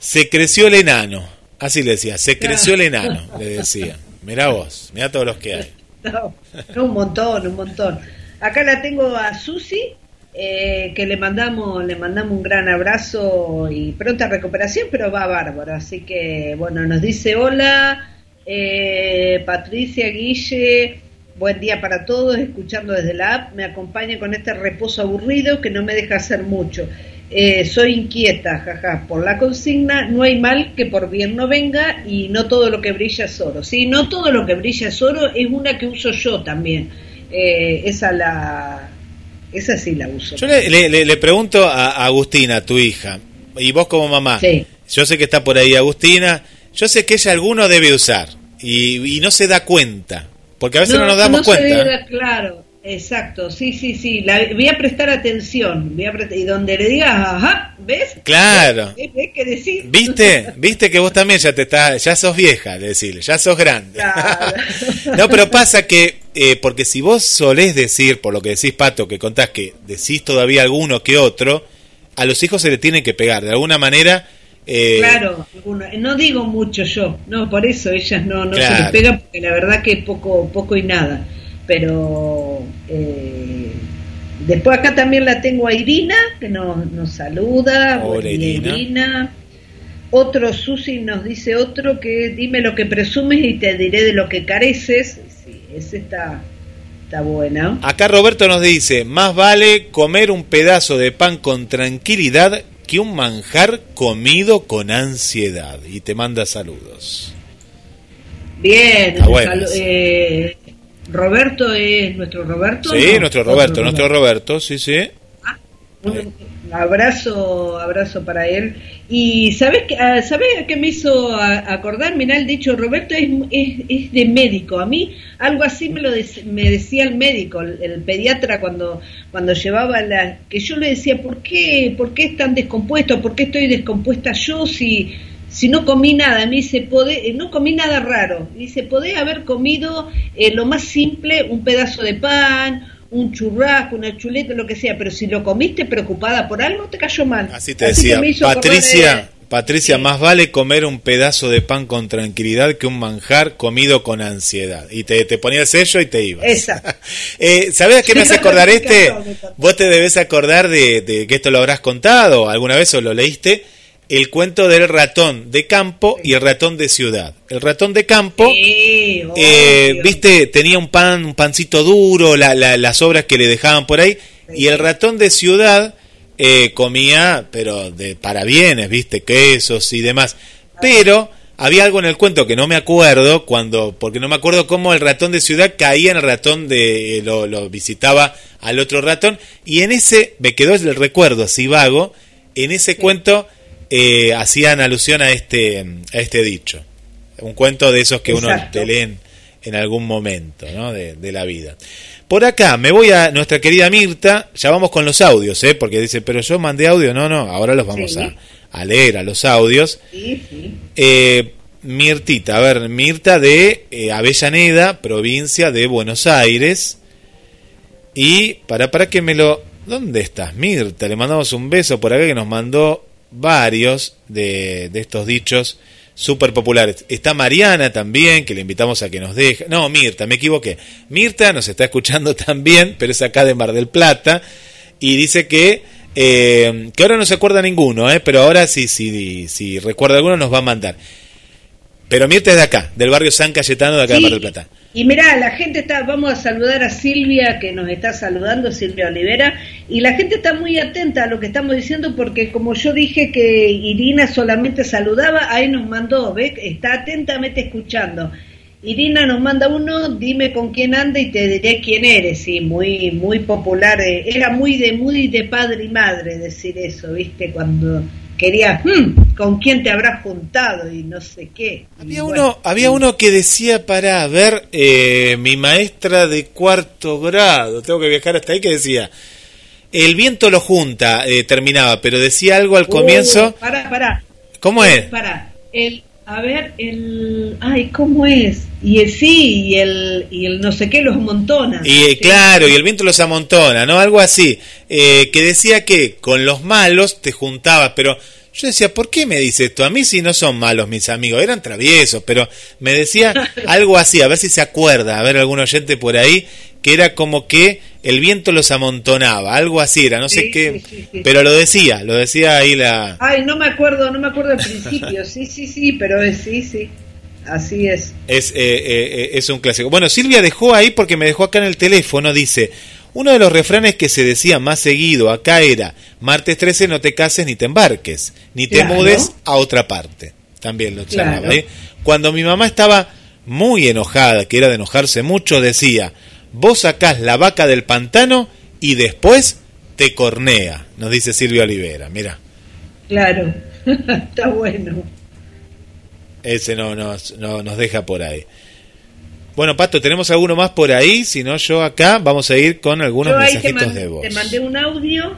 se creció el enano. Así le decía, se creció el enano, le decía. Mirá vos, mirá todos los que hay. <laughs> un montón, un montón. Acá la tengo a Susi, eh, que le mandamos, le mandamos un gran abrazo y pronta recuperación, pero va bárbaro. Así que, bueno, nos dice hola, eh, Patricia Guille, buen día para todos, escuchando desde la app, me acompaña con este reposo aburrido que no me deja hacer mucho. Eh, soy inquieta, jaja, por la consigna, no hay mal que por bien no venga y no todo lo que brilla es oro. Sí, no todo lo que brilla es oro es una que uso yo también. Eh, esa la, esa sí la uso. Yo le, pregunto a Agustina, tu hija, y vos como mamá, yo sé que está por ahí Agustina, yo sé que ella alguno debe usar y, no se da cuenta, porque a veces no, nos damos cuenta. claro. Exacto, sí, sí, sí. La, voy a prestar atención. Voy a y donde le digas, ajá, ¿ves? Claro. ¿Ves, qué decir? ¿Viste? ¿Viste que vos también ya te estás, ya sos vieja, decirle, ya sos grande? <laughs> no, pero pasa que, eh, porque si vos solés decir, por lo que decís, Pato, que contás que decís todavía alguno que otro, a los hijos se le tiene que pegar. De alguna manera. Eh, claro, no digo mucho yo, no, por eso ellas no, no se les pega, porque la verdad que es poco, poco y nada pero eh, después acá también la tengo a Irina, que nos, nos saluda. Hola Irina. Otro Susi nos dice otro que dime lo que presumes y te diré de lo que careces. Sí, ese está, está buena. Acá Roberto nos dice, más vale comer un pedazo de pan con tranquilidad que un manjar comido con ansiedad. Y te manda saludos. Bien, eh, Roberto es nuestro Roberto. Sí, nuestro Roberto, nuestro Roberto, sí, sí. Ah, un abrazo, abrazo para él. Y ¿sabes qué, ah, ¿sabes qué me hizo acordar? Mirá, el dicho Roberto es, es, de médico. A mí algo así me lo me decía el médico, el, pediatra cuando cuando llevaba la que yo le decía, "¿Por qué por qué es tan descompuesto? ¿Por qué estoy descompuesta yo si si no comí nada, me dice, eh, no comí nada raro, dice, podés haber comido eh, lo más simple, un pedazo de pan, un churrasco, una chuleta, lo que sea, pero si lo comiste preocupada por algo, te cayó mal. Así te decía, Patricia, Patricia, más vale comer un pedazo de pan con tranquilidad que un manjar comido con ansiedad. Y te, te ponía el sello y te ibas. Exacto. <laughs> eh, ¿Sabes a qué me hace acordar este? Vos te debes acordar de, de, que esto lo habrás contado alguna vez o lo leíste el cuento del ratón de campo y el ratón de ciudad. El ratón de campo, eh, viste, tenía un pan, un pancito duro, las obras que le dejaban por ahí, y el ratón de ciudad eh, comía, pero de para bienes, viste, quesos y demás. Pero había algo en el cuento que no me acuerdo cuando, porque no me acuerdo cómo el ratón de ciudad caía en el ratón de, eh, lo, visitaba al otro ratón, y en ese, me quedó el recuerdo así vago, en ese cuento eh, hacían alusión a este, a este dicho. Un cuento de esos que uno te leen en algún momento ¿no? de, la vida. Por acá me voy a nuestra querida Mirta, ya vamos con los audios, ¿eh? porque dice, pero yo mandé audio, no, no, ahora los vamos a, leer a los audios. Eh, Mirtita, a ver, Mirta de eh, Avellaneda, provincia de Buenos Aires. Y para, para que me lo... ¿Dónde estás, Mirta? Le mandamos un beso por acá que nos mandó varios de, estos dichos súper populares. Está Mariana también, que le invitamos a que nos deje. No, Mirta, me equivoqué. Mirta nos está escuchando <laughs> también, pero es acá de Mar del Plata. Y dice que, eh, que ahora no se acuerda ninguno, eh, pero ahora sí, sí, si recuerda alguno nos va a mandar. Pero Mirta es de acá, del barrio San Cayetano de acá de Mar del Plata. Y mirá, la gente está, vamos a saludar a Silvia que nos está saludando, Silvia Olivera, y la gente está muy atenta a lo que estamos diciendo porque como yo dije que Irina solamente saludaba, ahí nos mandó, ¿ves? Está atentamente escuchando. Irina nos manda uno, dime con quién anda y te diré quién eres, sí, muy, muy popular, eh, era muy de, muy de padre y madre decir eso, ¿viste? Cuando quería, hmm, ¿con quién te habrás juntado? Y no sé qué. Había, uno, había uno que decía, para ver, eh, mi maestra de cuarto grado, tengo que viajar hasta ahí, que decía, el viento lo junta, eh, terminaba, pero decía algo al comienzo. Uh, para, para. ¿Cómo es? Para, el, a ver, el, ay, ¿cómo es? Y el sí, y el, y el no sé qué los amontona. Y claro, y el viento los amontona, ¿no? Algo así. Eh, que decía que con los malos te juntabas, pero yo decía, ¿por qué me dice esto? A mí si no son malos mis amigos, eran traviesos, pero me decía <laughs> algo así, a ver si se acuerda, a ver algún oyente por ahí, que era como que el viento los amontonaba, algo así era, no sé qué, pero lo decía, lo decía ahí la... Ay, no me acuerdo, no me acuerdo al principio, sí, sí, sí, pero sí, sí. Así es. Es, eh, eh, es un clásico. Bueno, Silvia dejó ahí porque me dejó acá en el teléfono, dice, uno de los refranes que se decía más seguido acá era, martes 13 no te cases ni te embarques, ni te mudes a otra parte. También lo llamaba. ¿eh? Cuando mi mamá estaba muy enojada, que era de enojarse mucho, decía, vos sacás la vaca del pantano y después te cornea, nos dice Silvia Olivera, mira. Claro, <laughs> está bueno. Ese no, no, nos deja por ahí. Bueno, Pato, ¿tenemos alguno más por ahí? Si no, yo acá vamos a ir con algunos mensajitos de voz. Te mandé un audio.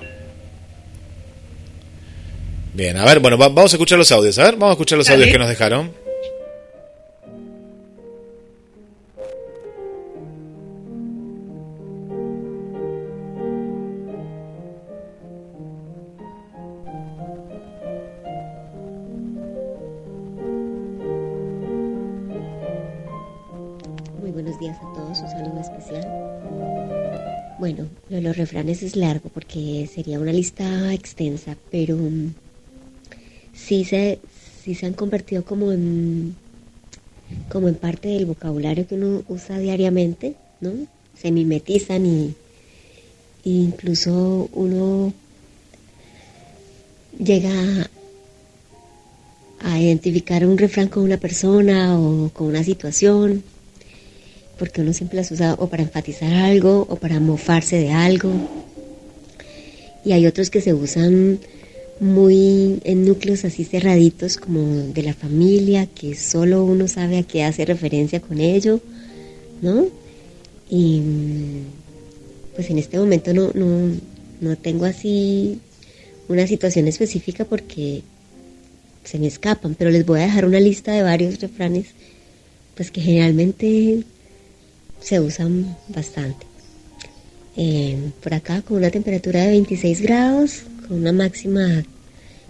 Bien, a ver, bueno, vamos a escuchar los audios. A ver, vamos a escuchar los audios que nos dejaron. Los refranes es largo porque sería una lista extensa, pero mm, sí se, sí se han convertido como en, como en parte del vocabulario que uno usa diariamente, ¿no? Se mimetizan y, incluso uno llega a identificar un refrán con una persona o con una situación porque uno siempre las usa o para enfatizar algo o para mofarse de algo. Y hay otros que se usan muy en núcleos así cerraditos como de la familia, que solo uno sabe a qué hace referencia con ello, ¿no? Y pues en este momento no, no, no tengo así una situación específica porque se me escapan, pero les voy a dejar una lista de varios refranes pues que generalmente se usan bastante. Eh, por acá con una temperatura de 26 grados, con una máxima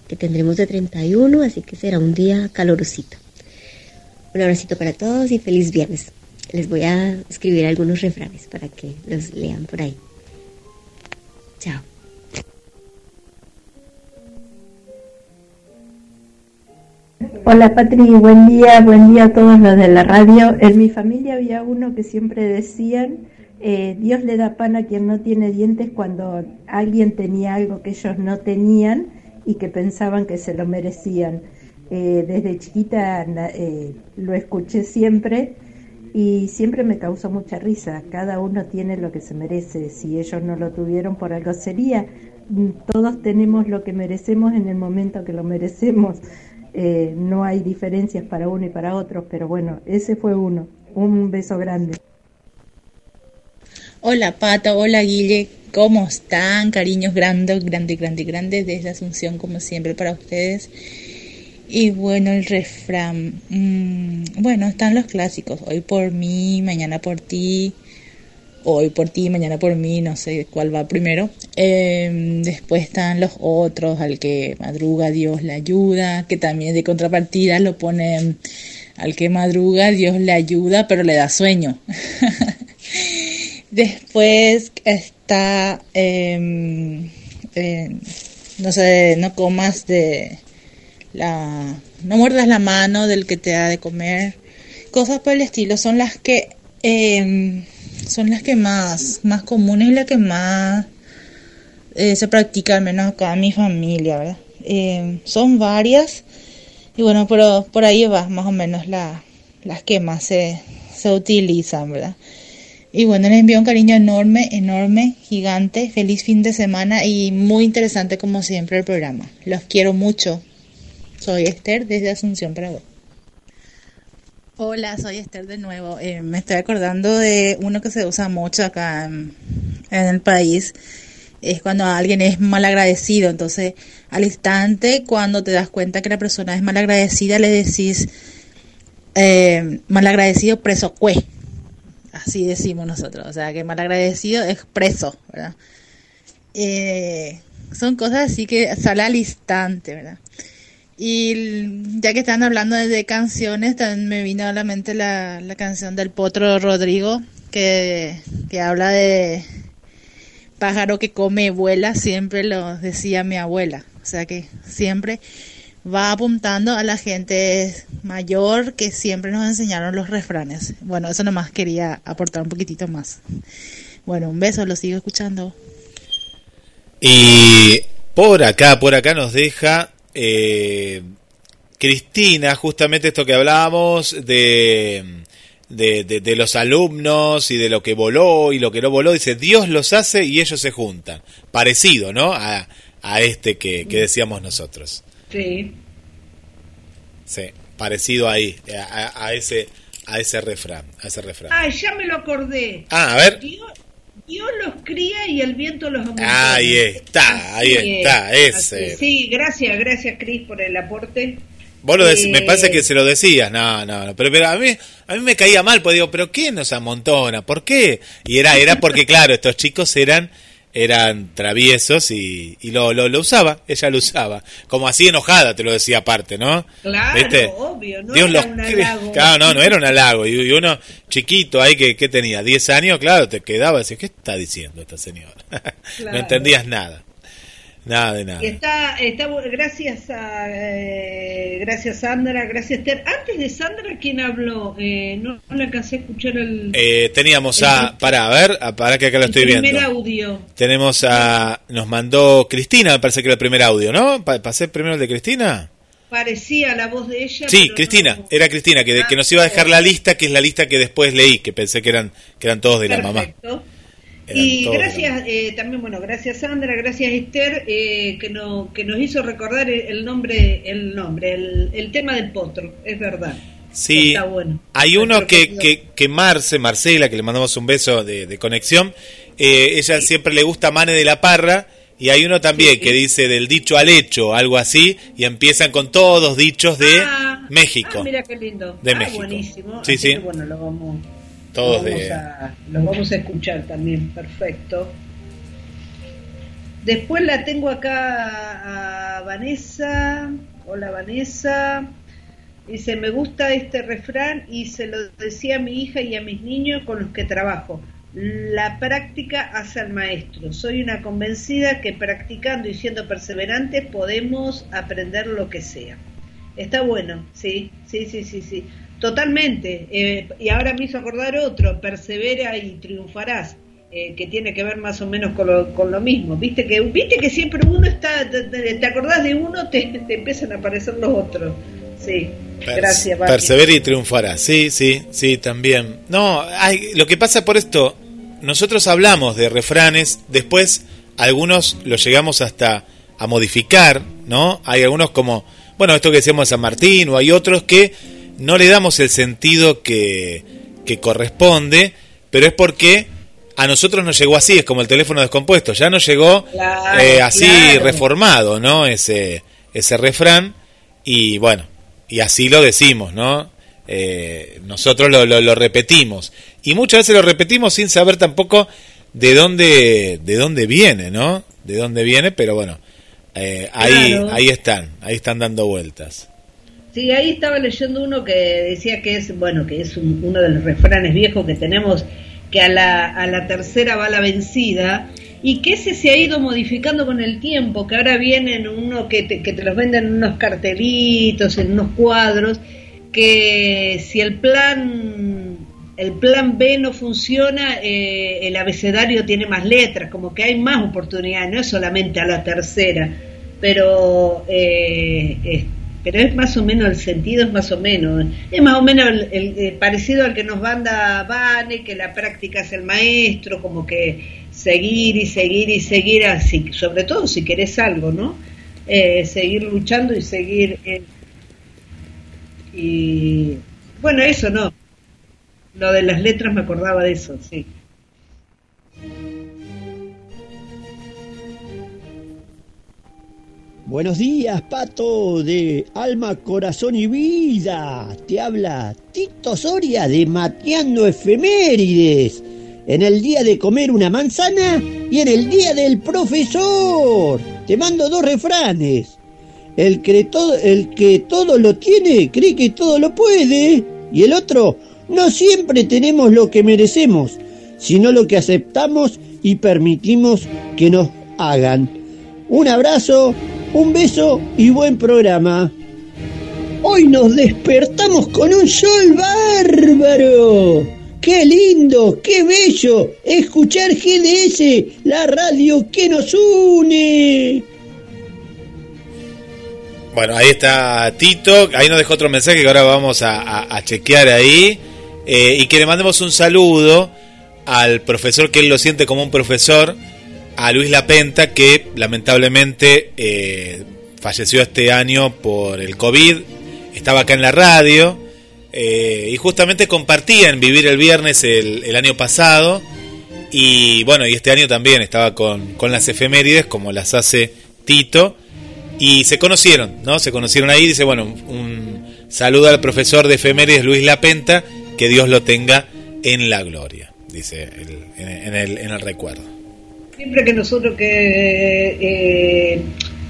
que tendremos de 31, así que será un día calorosito. Un abracito para todos y feliz viernes. Les voy a escribir algunos refranes para que los lean por ahí. Chao. Hola Patri, buen día, buen día a todos los de la radio. En mi familia había uno que siempre decían, eh, Dios le da pan a quien no tiene dientes cuando alguien tenía algo que ellos no tenían y que pensaban que se lo merecían. Eh, desde chiquita eh, lo escuché siempre y siempre me causó mucha risa. Cada uno tiene lo que se merece. Si ellos no lo tuvieron, por algo sería. Mm, todos tenemos lo que merecemos en el momento que lo merecemos. Eh, no hay diferencias para uno y para otro, pero bueno, ese fue uno. Un beso grande. Hola Pata, hola Guille, ¿cómo están? Cariños grandes, grandes, grandes, grandes desde Asunción como siempre para ustedes. Y bueno, el refrán. Mm, bueno, están los clásicos. Hoy por mí, mañana por ti. Hoy por ti, mañana por mí. No sé cuál va primero. Em, después están los otros. Al que madruga, Dios le ayuda. Que también de contrapartida lo ponen. Al que madruga, Dios le ayuda, pero le da sueño. <laughs> después está. Em, em, no sé, no comas de la, no muerdas la mano del que te da de comer, cosas por el estilo, son las que em, son las que más, más comunes y las que más eh, se practica, al menos acá en mi familia, ¿verdad? Em, son varias y bueno, pero por ahí va más o menos la, las que más se, se utilizan, ¿verdad? Y bueno, les envío un cariño enorme, enorme, gigante, feliz fin de semana y muy interesante como siempre el programa. Los quiero mucho. Soy Esther desde Asunción, Paraguay. Hola, soy Esther de nuevo. Eh, me estoy acordando de uno que se usa mucho acá en, el país. Es cuando alguien es mal agradecido. Entonces, al instante, cuando te das cuenta que la persona es mal agradecida, le decís eh, mal agradecido preso cue. Así decimos nosotros. O sea, que mal agradecido es preso, ¿verdad? Eh, son cosas así que sale al instante, ¿verdad? Y ya que están hablando de canciones, también me vino a la mente la, canción del Potro Rodrigo, que, habla de pájaro que come vuela, siempre lo decía mi abuela. O sea que siempre va apuntando a la gente mayor que siempre nos enseñaron los refranes. Bueno, eso nomás quería aportar un poquitito más. Bueno, un beso, lo sigo escuchando. Y por acá, por acá nos deja eh, Cristina, justamente esto que hablábamos de, de, los alumnos y de lo que voló y lo que no voló, dice, Dios los hace y ellos se juntan. Parecido, ¿no? A, a este que, decíamos nosotros. Sí. Sí, parecido ahí, a, ese a ese refrán, a ese refrán. Ah, ya me lo acordé. Ah, a ver. Dios los cría y el viento los amontona. Ahí está, ahí está, ese. Sí, gracias, gracias Cris por el aporte. Vos lo me eh, parece que se lo decías, no, no, pero, pero a mí a mí me caía mal, pues digo, pero ¿quién nos amontona? ¿Por qué? Y era era porque <laughs> claro, estos chicos eran eran traviesos y, y lo, lo, lo, usaba, ella lo usaba, como así enojada, te lo decía aparte, ¿no? Claro, obvio, no era un <laughs> halago. Claro, no, no era un halago, y, uno chiquito ahí que, que tenía 10 años, claro, te quedaba y decías, ¿qué está diciendo esta señora? <laughs> no entendías nada. Nada de nada. Está, está gracias a eh, gracias Sandra, gracias Ter. Antes de Sandra, ¿quién habló? Eh, no, no le alcancé a escuchar el. Eh, teníamos a, para a ver, para que acá lo estoy viendo. Primer audio. Tenemos a, nos mandó Cristina, me parece que era el primer audio, ¿no? ¿Pasé primero el de Cristina? Parecía la voz de ella. Sí, Cristina, era Cristina, que, que nos iba a dejar la lista, que es la lista que después leí, que pensé que eran, que eran todos de la mamá. Y gracias eh, también, bueno, gracias Sandra, gracias Esther, eh, que, no, que nos hizo recordar el nombre, el nombre, el, el tema del potro, es verdad. Sí, hay uno que, que, que, Marce, Marcela, que le mandamos un beso de, conexión, eh, ella siempre le gusta Mane de la Parra, y hay uno también que dice del dicho al hecho, algo así, y empiezan con todos dichos de ah, México. Ah, mira qué lindo. De ah, México. buenísimo. Sí, sí. bueno, lo vamos, todos vamos a, lo vamos a escuchar también, perfecto. Después la tengo acá a Vanessa. Hola Vanessa. Dice, me gusta este refrán y se lo decía a mi hija y a mis niños con los que trabajo. La práctica hace al maestro. Soy una convencida que practicando y siendo perseverantes podemos aprender lo que sea. Está bueno, sí, sí, sí, sí, sí. Totalmente. Eh, y ahora me hizo acordar otro, persevera y triunfarás. Eh, que tiene que ver más o menos con lo, con lo mismo. Viste que, viste que siempre uno está, te, acordás de uno, te, te empiezan a aparecer los otros. Sí. Gracias, Persevera y triunfará. Sí, sí, sí, también. No, hay, lo que pasa por esto, nosotros hablamos de refranes, después algunos los llegamos hasta a modificar, ¿no? Hay algunos como, bueno, esto que decíamos de San Martín, o hay otros que no le damos el sentido que, que corresponde, pero es porque a nosotros nos llegó así, es como el teléfono descompuesto, ya nos llegó eh, así reformado, ¿no? Ese, ese refrán, y bueno, y así lo decimos, ¿no? Eh, nosotros lo, lo, repetimos y muchas veces lo repetimos sin saber tampoco de dónde de dónde viene, ¿no? De dónde viene, pero bueno, eh, ahí ahí están, ahí están dando vueltas. Sí, ahí estaba leyendo uno que decía que es bueno que es uno de los refranes viejos que tenemos que a la, a la tercera va la vencida y que ese se ha ido modificando con el tiempo, que ahora vienen uno que te, que te los venden en unos cartelitos, en unos cuadros, que si el plan el plan B no funciona, eh, el abecedario tiene más letras, como que hay más oportunidades, no es solamente a la tercera, pero eh, pero es más o menos el sentido, es más o menos, es más o menos el, parecido al que nos manda Vane, que la práctica es el maestro, como que seguir y seguir y seguir así, sobre todo si querés algo, ¿no? Eh, seguir luchando y seguir... y bueno, eso no. Lo de las letras me acordaba de eso, sí. Buenos días, Pato, de Alma, Corazón y Vida. Te habla Tito Soria de Mateando Efemérides en el día de comer una manzana y en el día del profesor. Te mando dos refranes. El que, todo, el que todo lo tiene cree que todo lo puede. Y el otro, no siempre tenemos lo que merecemos, sino lo que aceptamos y permitimos que nos hagan. Un abrazo, un beso y buen programa. Hoy nos despertamos con un sol bárbaro. ¡Qué lindo! ¡Qué bello! Escuchar GDS, la radio que nos une. Bueno, ahí está Tito. Ahí nos dejó otro mensaje que ahora vamos a, chequear ahí. Eh, y que le mandemos un saludo al profesor que él lo siente como un profesor, a Luis Lapenta, que lamentablemente eh, falleció este año por el COVID. Estaba acá en la radio. Eh, y justamente compartían vivir el viernes el, año pasado. Y bueno, y este año también estaba con, las efemérides, como las hace Tito. Y se conocieron, ¿no? Se conocieron ahí. Dice, bueno, un, saludo al profesor de efemérides Luis Lapenta, que Dios lo tenga en la gloria, dice en, el, en el recuerdo. Siempre que nosotros, que eh,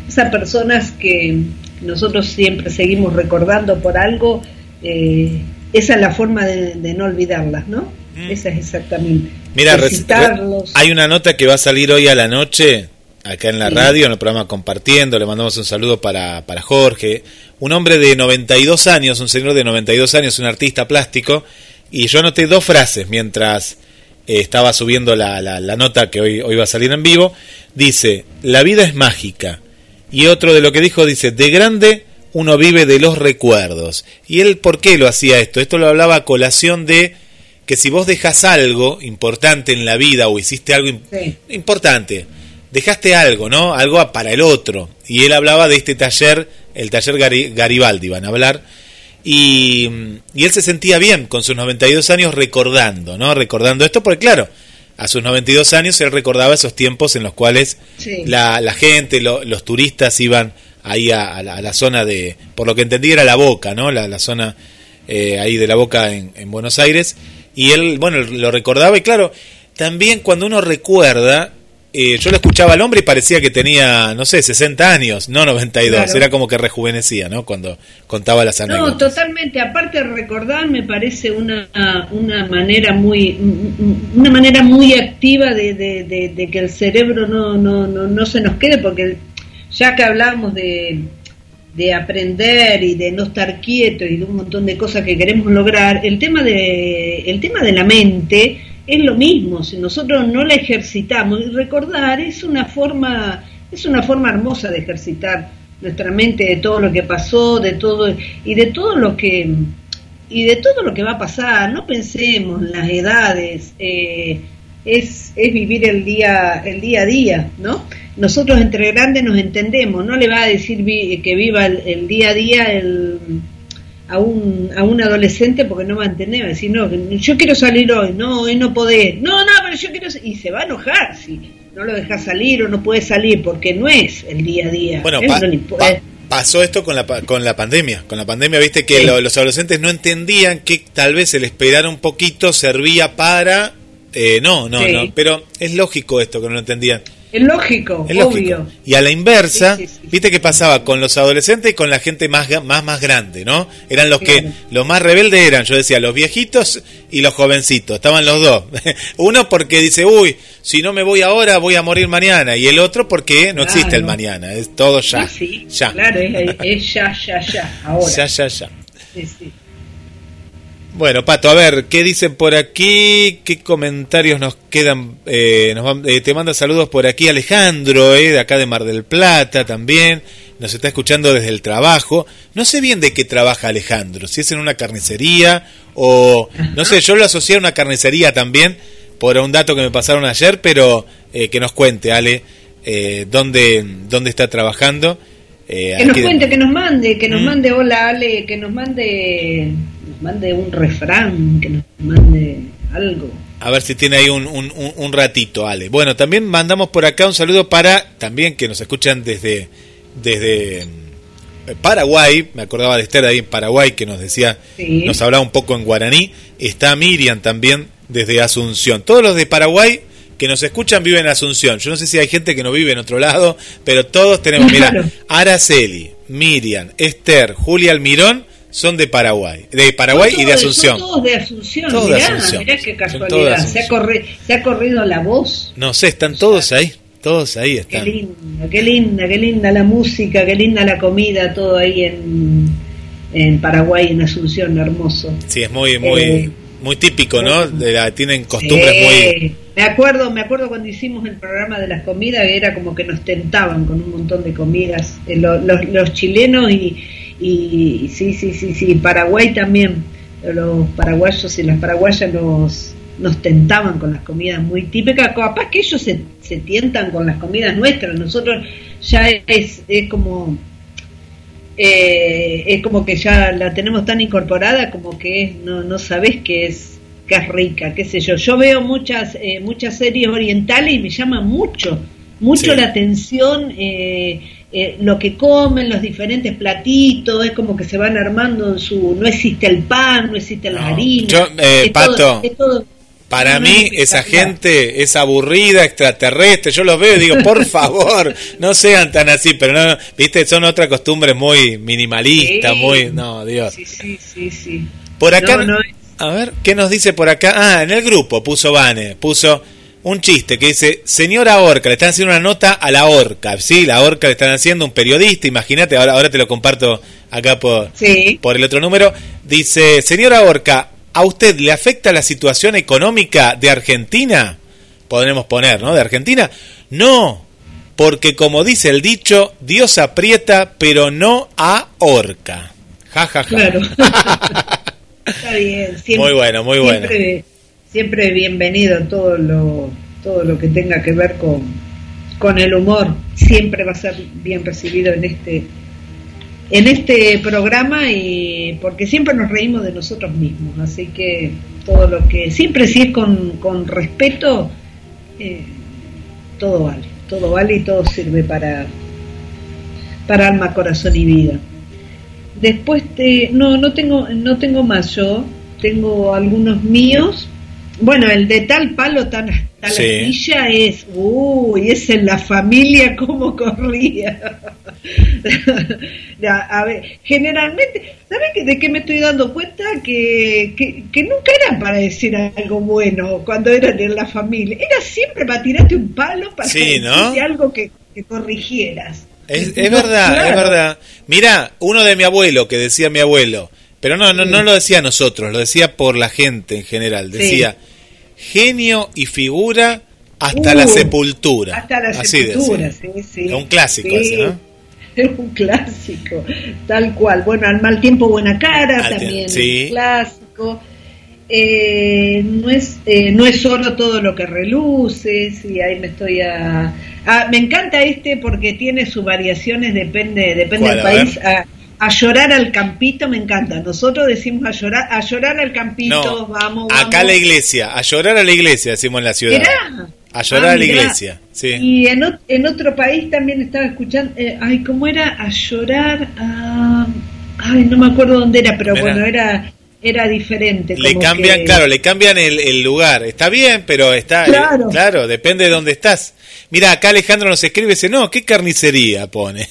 esas personas que nosotros siempre seguimos recordando por algo, eh, esa es la forma de, no olvidarlas, ¿no? Mm. Esa es exactamente. Mira, hay una nota que va a salir hoy a la noche, acá en la radio, en el programa Compartiendo, le mandamos un saludo para, para Jorge, un hombre de 92 años, un señor de 92 años, un artista plástico, y yo anoté dos frases mientras eh, estaba subiendo la, la, la, nota que hoy, hoy va a salir en vivo, dice, la vida es mágica, y otro de lo que dijo dice, de grande uno vive de los recuerdos. ¿Y él por qué lo hacía esto? Esto lo hablaba a colación de que si vos dejas algo importante en la vida o hiciste algo im- importante, dejaste algo, ¿no? Algo para el otro. Y él hablaba de este taller, el taller Gari- Garibaldi, van a hablar. Y, y él se sentía bien con sus 92 años recordando, ¿no? Recordando esto, porque claro, a sus 92 años él recordaba esos tiempos en los cuales Sí. la, la gente, lo- los turistas iban ahí a, a la, a la zona de, por lo que entendí era la Boca, ¿no? La, la zona eh, ahí de la Boca en, en Buenos Aires. Y él, bueno, lo recordaba y claro, también cuando uno recuerda, eh, yo lo escuchaba al hombre y parecía que tenía, no sé, 60 años, no 92, Claro. era como que rejuvenecía, ¿no? Cuando contaba las No, anécdotas. totalmente. Aparte de recordar, me parece una, una manera muy una manera muy activa de, de- de- de que el cerebro no, no, no, no se nos quede, porque ya que hablamos de, de aprender y de no estar quieto y de un montón de cosas que queremos lograr, el tema de el tema de la mente es lo mismo. Si nosotros no la ejercitamos y recordar es una forma es una forma hermosa de ejercitar nuestra mente de todo lo que pasó, de todo y de todo lo que y de todo lo que va a pasar. No pensemos en las edades. eh, es, es vivir el día el día a día, ¿no? Nosotros entre grandes nos entendemos. No le va a decir vi- que viva el, el día a día el, a un, a un adolescente porque no va a entender, va a decir, no, yo quiero salir hoy, no, hoy no podés, no, no, pero yo quiero, y se va a enojar si no lo dejas salir o no puede salir porque no es el día a día. Bueno, pa- no pa- pasó esto con la, con la pandemia. Con la pandemia, viste que Sí. lo- los adolescentes no entendían que tal vez el esperar un poquito servía para... eh, no, no, Sí. no. Pero es lógico esto que no lo entendían. Es lógico, Es lógico. obvio. Y a la inversa, Sí, sí, sí. viste que pasaba con los adolescentes y con la gente más más más grande, ¿no? Eran los que los más rebeldes eran, yo decía, los viejitos y los jovencitos, estaban los dos. <laughs> Uno porque dice, "Uy, si no me voy ahora voy a morir mañana" y el otro porque no existe el mañana, es todo ya. Sí, sí, ya. Claro, es, <laughs> es ya, ya, ya, ahora. Ya, ya, ya. Sí, sí. Bueno, Pato, a ver, ¿qué dicen por aquí? ¿Qué comentarios nos quedan? Eh, nos van- eh, te manda saludos por aquí Alejandro, eh, de acá de Mar del Plata también. Nos está escuchando desde el trabajo. No sé bien de qué trabaja Alejandro, si es en una carnicería o... No sé, yo lo asocié a una carnicería también por un dato que me pasaron ayer, pero eh, que nos cuente, Ale, eh, dónde, dónde está trabajando. Eh, Que nos de- cuente, que nos mande, que nos Mm. mande, hola Ale, que nos mande, mande un refrán, que nos mande algo. A ver si tiene ahí un, un, un- ratito, Ale. Bueno, también mandamos por acá un saludo para, también que nos escuchan desde, desde mm, Paraguay, me acordaba de Esther ahí en Paraguay que nos decía, Sí. nos hablaba un poco en guaraní, está Miriam también desde Asunción. Todos los de Paraguay que nos escuchan viven en Asunción. Yo no sé si hay gente que no vive en otro lado, pero todos tenemos, mira, <laughs> Claro. Araceli, Miriam, Esther, Julia Almirón son de Paraguay, de Paraguay y de Asunción. Son todos de Asunción, Todos de mirá, Asunción. mirá qué de casualidad. Se ha, Asunción. corri- se ha corrido la voz. No sé, están todos ahí, todos ahí Qué están. linda, qué linda, qué linda la música, qué linda la comida, todo ahí en, en Paraguay, en Asunción, hermoso. Sí, es muy, muy, Eh, muy típico, ¿no? De la- tienen costumbres muy... Me acuerdo, me acuerdo cuando hicimos el programa de las comidas, era como que nos tentaban con un montón de comidas, eh, lo- los, los chilenos y, y sí, sí, sí, sí, Paraguay también, los paraguayos y las paraguayas nos, nos tentaban con las comidas muy típicas, capaz que ellos se, se tientan con las comidas nuestras, nosotros ya es, es como eh, es como que ya la tenemos tan incorporada como que es, no, no sabes que es que es rica, qué sé yo. Yo veo muchas eh, muchas series orientales y me llama mucho, mucho Sí. la atención eh, eh, lo que comen, los diferentes platitos, es como que se van armando en su... No existe el pan, no existe la No. harina. Yo, eh, es Pato, todo- es todo- Para no, mí, es esa gente es aburrida, extraterrestre. Yo los veo y digo, por <laughs> favor, no sean tan así. Pero no, viste, son otras costumbres muy minimalistas, Sí. muy. No, Dios. Sí, sí, sí, sí. Por acá, No, no, a ver, ¿qué nos dice por acá? Ah, en el grupo puso Vane, puso un chiste que dice, señora Orca, le están haciendo una nota a la Orca, ¿sí? La Orca le están haciendo un periodista, imagínate, ahora, ahora te lo comparto acá por, Sí. por el otro número. Dice, señora Orca, ¿a usted le afecta la situación económica de Argentina? Podremos poner, ¿no? De Argentina. No, porque como dice el dicho, Dios aprieta, pero no ahorca. Ja, ja, ja. Claro. <laughs> Está bien. Siempre, Muy bueno, muy bueno. Siempre, siempre bienvenido todo lo, todo lo que tenga que ver con, con el humor. Siempre va a ser bien recibido en este en este programa y porque siempre nos reímos de nosotros mismos, así que todo lo que siempre si es con, con respeto eh, todo vale, todo vale y todo sirve para para alma, corazón y vida. Después te, no no tengo no tengo más yo, tengo algunos míos. Bueno, el de tal palo tan tal Sí. astilla es, uy, es en la familia cómo corría. <laughs> A ver, generalmente, ¿sabes de qué me estoy dando cuenta? Que, que, que nunca era para decir algo bueno cuando eran en la familia. Era siempre para tirarte un palo, para Sí, ¿no? algo que, que corrigieras. Es, es verdad, Claro. es verdad. Mira, uno de mi abuelo, que decía mi abuelo, pero no, no, no lo decía a nosotros, lo decía por la gente en general. Sí. Decía, genio y figura hasta Uh, la sepultura. Hasta la Así sepultura, sí, sí. Es un clásico Sí, ese, ¿no? <laughs> Es un clásico, tal cual. Bueno, al mal tiempo, buena cara, Al también sí. un clásico. Eh, no es eh, no es solo todo lo que reluce, sí, ahí me estoy a... Ah, me encanta este porque tiene sus variaciones, depende depende del A país. ver. A, a llorar al campito me encanta. Nosotros decimos a llorar, a llorar al campito, No, vamos, acá a la iglesia, a llorar a la iglesia, decimos en la ciudad. A llorar Ah, a la mirá. iglesia, sí. Y en, ot- en otro país también estaba escuchando, eh, ay, ¿cómo era? A llorar, a... ay, no me acuerdo dónde era, pero Mirá. bueno, era era diferente. Le como cambian, que- claro, le cambian el, el lugar. Está bien, pero está, Claro. eh, claro, depende de dónde estás. Mira, acá Alejandro nos escribe dice, no, ¿qué carnicería pone?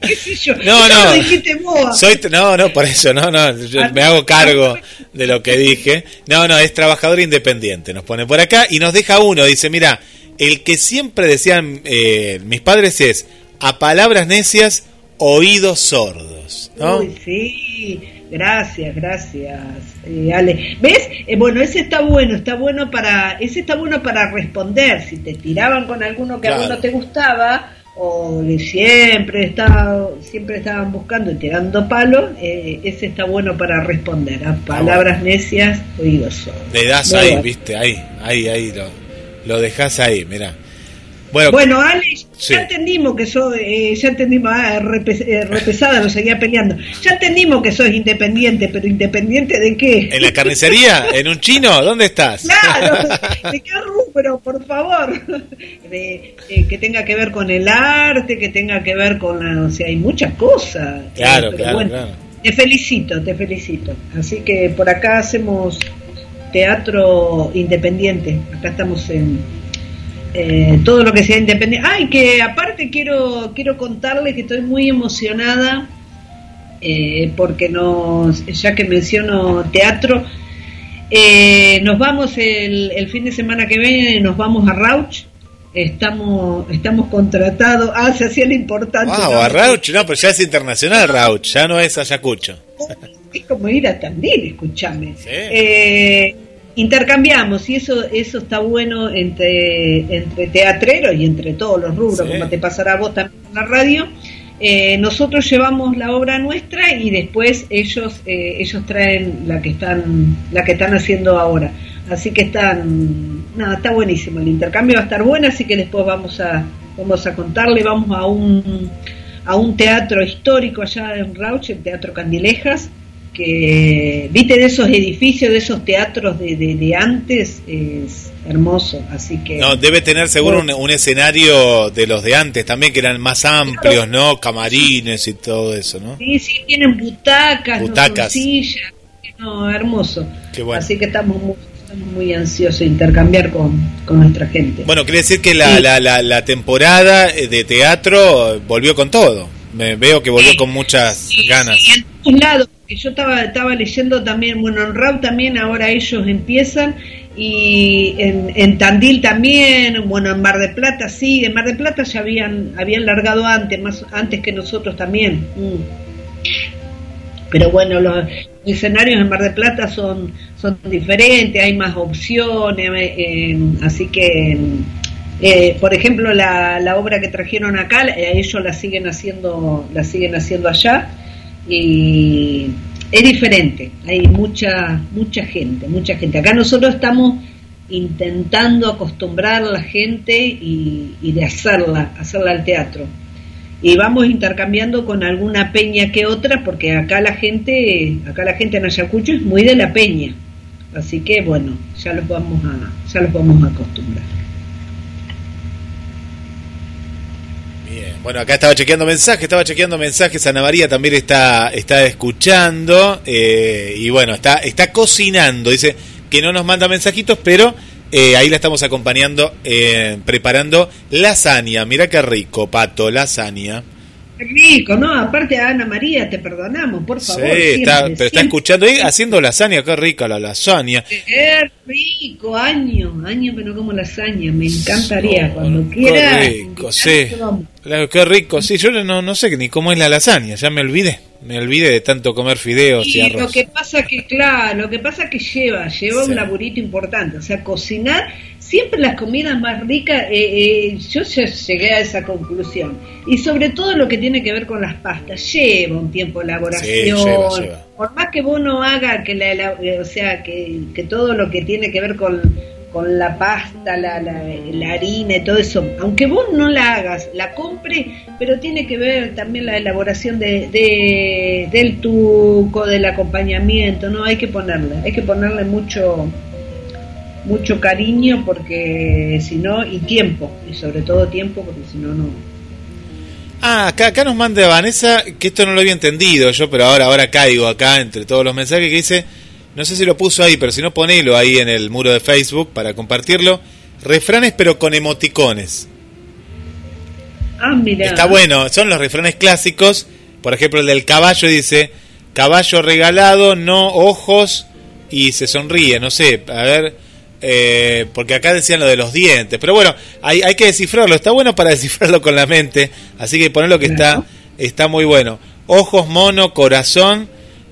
¿Qué sé yo? No, no. lo. Soy, no, no, por eso, no, no, yo me hago cargo de lo que dije. No, no, es trabajador independiente, nos pone por acá y nos deja uno, dice, mira, el que siempre decían eh, mis padres es, a palabras necias, oídos sordos, ¿no? Uy, sí, gracias, gracias, eh, Ale. ¿Ves? Eh, bueno, ese está bueno, está bueno para, ese está bueno para responder. Si te tiraban con alguno que a vos no te gustaba o siempre estaba, siempre estaban buscando y tirando palos, eh, ese está bueno para responder. A palabras necias, oídos. Le das Muy ahí, bueno. viste, ahí, ahí, ahí, lo, lo dejas ahí, mira. Bueno, Bueno, Ale, Sí. ya entendimos que sos, eh, ya entendimos, ah, eh, repesada, lo seguía peleando. Ya entendimos que sos independiente, pero independiente de qué? ¿en la carnicería? ¿En un chino? ¿Dónde estás? Claro, <laughs> ¿de qué rubro, por favor? De, eh, que tenga que ver con el arte, que tenga que ver con la, o sea, hay muchas cosas. Claro, Eh, claro, bueno, claro. Te felicito, te felicito. Así que por acá hacemos teatro independiente. Acá estamos en eh, todo lo que sea independiente. Ay, que aparte quiero quiero contarle que estoy muy emocionada eh, porque nos, ya que menciono teatro, eh, nos vamos el, el fin de semana que viene, nos vamos a Rauch. Estamos estamos contratados. Ah, se hacía lo importante. Wow, ¿no? a Rauch, no, pero ya es internacional Rauch, ya no es Ayacucho. Es como ir a Tandil, escúchame. Sí. Intercambiamos y eso eso está bueno entre entre teatreros y entre todos los rubros, Sí. como te pasará a vos también en la radio. Eh, nosotros llevamos la obra nuestra y después ellos eh, ellos traen la que están la que están haciendo ahora. Así que están nada, está buenísimo el intercambio va a estar bueno, así que después vamos a vamos a contarle, vamos a un a un teatro histórico allá en Rauch, el Teatro Candilejas, que viste de esos edificios, de esos teatros de, de, de antes, es hermoso, así que... No, debe tener seguro un, un escenario de los de antes también, que eran más amplios, ¿no? Camarines y todo eso, ¿no? Sí, sí, tienen butacas, no Butacas. sillas, no, hermoso. Qué bueno. Así que estamos muy, muy ansiosos de intercambiar con, con nuestra gente. Bueno, quiere decir que la, Sí. la, la, la temporada de teatro volvió con todo. Me veo que volvió con muchas Sí, ganas. en todos lados, yo estaba, estaba leyendo también, bueno, en RAU también ahora ellos empiezan, y en, en Tandil también, bueno, en Mar de Plata sí, en Mar de Plata ya habían, habían largado antes, más antes que nosotros también. Mm. Pero bueno, los escenarios en Mar de Plata son, son diferentes, hay más opciones, eh, así que, eh, por ejemplo, la, la obra que trajeron acá, eh, ellos la siguen haciendo, la siguen haciendo allá y, es diferente, hay mucha, mucha gente, mucha gente. Acá nosotros estamos intentando acostumbrar a la gente y, y de hacerla, hacerla al teatro. Y vamos intercambiando con alguna peña que otra, porque acá la gente, acá la gente en Ayacucho es muy de la peña. Así que bueno, ya los vamos a, ya los vamos a acostumbrar. Bien, bueno, acá estaba chequeando mensajes, estaba chequeando mensajes, Ana María también está, está escuchando eh, y bueno, está, está cocinando, dice que no nos manda mensajitos, pero eh, ahí la estamos acompañando eh, preparando lasaña, mira qué rico, Pato, lasaña. Qué rico, ¿no? Aparte Ana María, te perdonamos, por favor. Sí, siempre, está, pero está escuchando ahí haciendo lasaña, qué rica la lasaña. Qué rico, año, año que no como lasaña, me encantaría, cuando qué quiera. rico, me sí. Claro, qué rico, sí, yo no, no sé ni cómo es la lasaña, ya me olvidé, me olvidé de tanto comer fideos y, Y arroz. lo que pasa que, claro, lo que pasa que lleva, lleva Sí. un laburito importante, o sea, cocinar, siempre las comidas más ricas, eh, eh, yo ya llegué a esa conclusión, y sobre todo lo que tiene que ver con las pastas, lleva un tiempo de elaboración, Sí, lleva, lleva. por más que vos no haga que la, eh, o sea, que, que todo lo que tiene que ver con con la pasta, la, la, la harina y todo eso, aunque vos no la hagas, la compre, pero tiene que ver también la elaboración de, de- del tuco, del acompañamiento, no hay que ponerle, hay que ponerle mucho mucho cariño porque si no y tiempo y sobre todo tiempo porque si no no. Ah, acá, acá nos manda Vanessa, que esto no lo había entendido yo, pero ahora, ahora caigo acá entre todos los mensajes que dice, no sé si lo puso ahí, pero si no ponelo ahí en el muro de Facebook para compartirlo, refranes pero con emoticones. ah mira Está bueno, son los refranes clásicos, por ejemplo el del caballo dice, caballo regalado, no ojos y se sonríe, no sé, a ver, eh, porque acá decían lo de los dientes, pero bueno, hay, hay que descifrarlo, está bueno para <laughs> descifrarlo con la mente, así que ponelo que Claro. está, está muy bueno. Ojos mono, corazón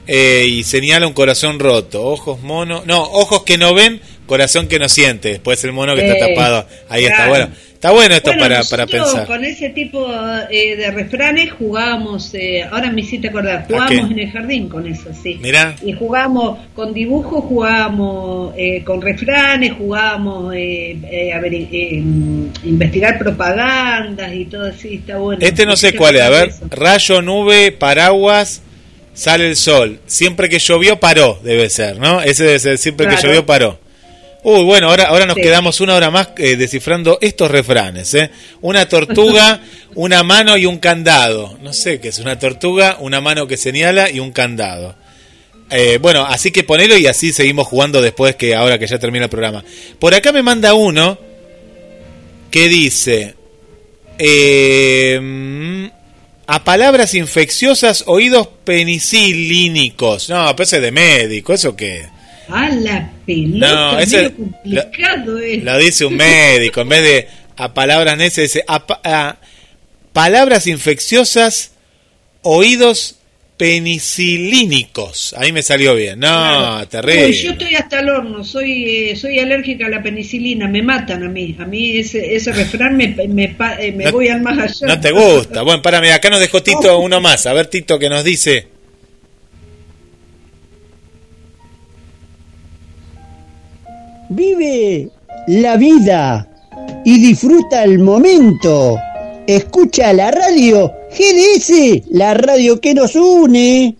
eh, y señala un corazón roto, ojos mono, no, ojos que no ven, corazón que no siente, después el mono que está Eh, tapado, ahí está bueno, está bueno esto Bueno, para, para pensar. Con ese tipo eh, de refranes jugábamos, eh, ahora me hiciste acordar, jugábamos en el jardín con eso, sí. Mirá. Y jugábamos con dibujos, jugábamos eh, con refranes, jugábamos eh, eh, a ver, mm, investigar propagandas y todo así, está bueno. Este no sé cuál es, a ver, eso. rayo, nube, paraguas, sale el sol. Siempre que llovió paró, debe ser, ¿no? Ese debe ser, siempre que llovió paró. Uy, bueno, ahora, ahora nos Sí. quedamos una hora más eh, descifrando estos refranes, ¿eh? Una tortuga, <laughs> una mano y un candado. No sé qué es una tortuga, una mano que señala y un candado. Eh, bueno, así que ponelo y así seguimos jugando después que ahora que ya termina el programa. Por acá me manda uno que dice mm, a palabras infecciosas oídos penicilínicos. No, ese es de médico, ¿eso qué? Ah, la pelota, No, medio complicado es. Lo dice un médico, en vez de a palabras necias, dice a, a palabras infecciosas oídos penicilínicos. Ahí me salió bien. No, Claro. terrible. Uy, yo estoy hasta el horno, soy eh, soy alérgica a la penicilina, me matan a mí. A mí ese, ese refrán me, me, eh, me No- voy al más allá. No te gusta. Bueno, para acá nos dejó Tito <laughs> uno más. A ver, Tito, que nos dice. Vive la vida y disfruta el momento. Escucha la radio GDS, la radio que nos une.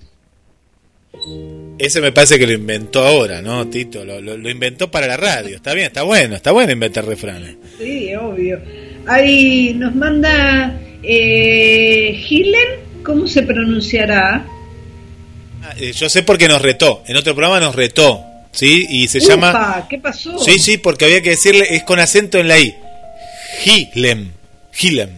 Ese me parece que lo inventó ahora, ¿no, Tito? Lo, lo- lo inventó para la radio. Está bien, está bueno, está bueno inventar refranes. Sí, obvio. Ahí nos manda eh, ¿cómo se pronunciará? Ah, eh, yo sé porque nos retó. En otro programa nos retó, ¿sí? Y se llama. ¿Qué pasó? Sí, sí, porque había que decirle, es con acento en la I. Gilem. Gilem.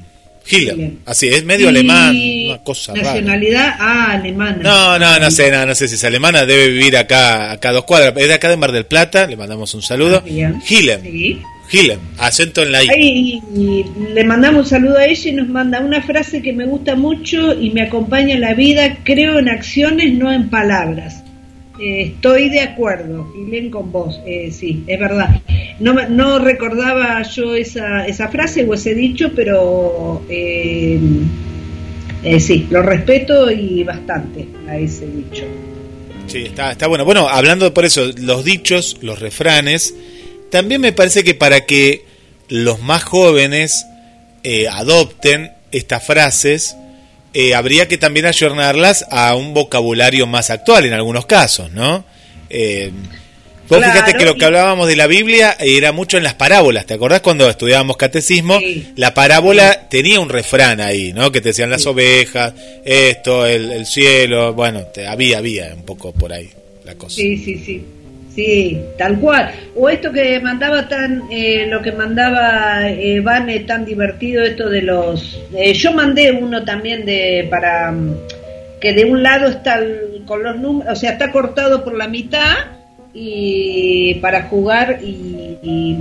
Gilem. Así, es medio Y alemán, una cosa rara. Nacionalidad, ah, alemana. No, no, no sé, no, no sé si es alemana, debe vivir acá, acá a dos cuadras. Es de acá de Mar del Plata, le mandamos un saludo. Ah. Gilem. Sí. Gilem, acento en la I. Ahí y le mandamos un saludo a ella y nos manda una frase que me gusta mucho y me acompaña en la vida. Creo en acciones, no en palabras. Eh, estoy de acuerdo, Gilen, con vos. Eh, sí, es verdad. No, no recordaba yo esa, esa frase o ese dicho, pero eh, eh, sí, lo respeto y bastante a ese dicho. Sí, está, está bueno. Bueno, hablando por eso, los dichos, los refranes, también me parece que para que los más jóvenes eh, adopten estas frases, eh, habría que también ayornarlas a un vocabulario más actual en algunos casos, ¿no? Eh, vos Claro, fíjate que lo que hablábamos de la Biblia era mucho en las parábolas, ¿te acordás cuando estudiábamos catecismo? La parábola tenía un refrán ahí, ¿no? Que te decían las ovejas, esto, el, el cielo, bueno, te- había, había un poco por ahí la cosa. Sí, sí, sí. Sí, tal cual. O esto que mandaba tan, eh, lo que mandaba eh, Vane tan divertido, esto de los... eh, yo mandé uno también de para mm, que de un lado está el- con los números, o sea, está cortado por la mitad y para jugar y, y,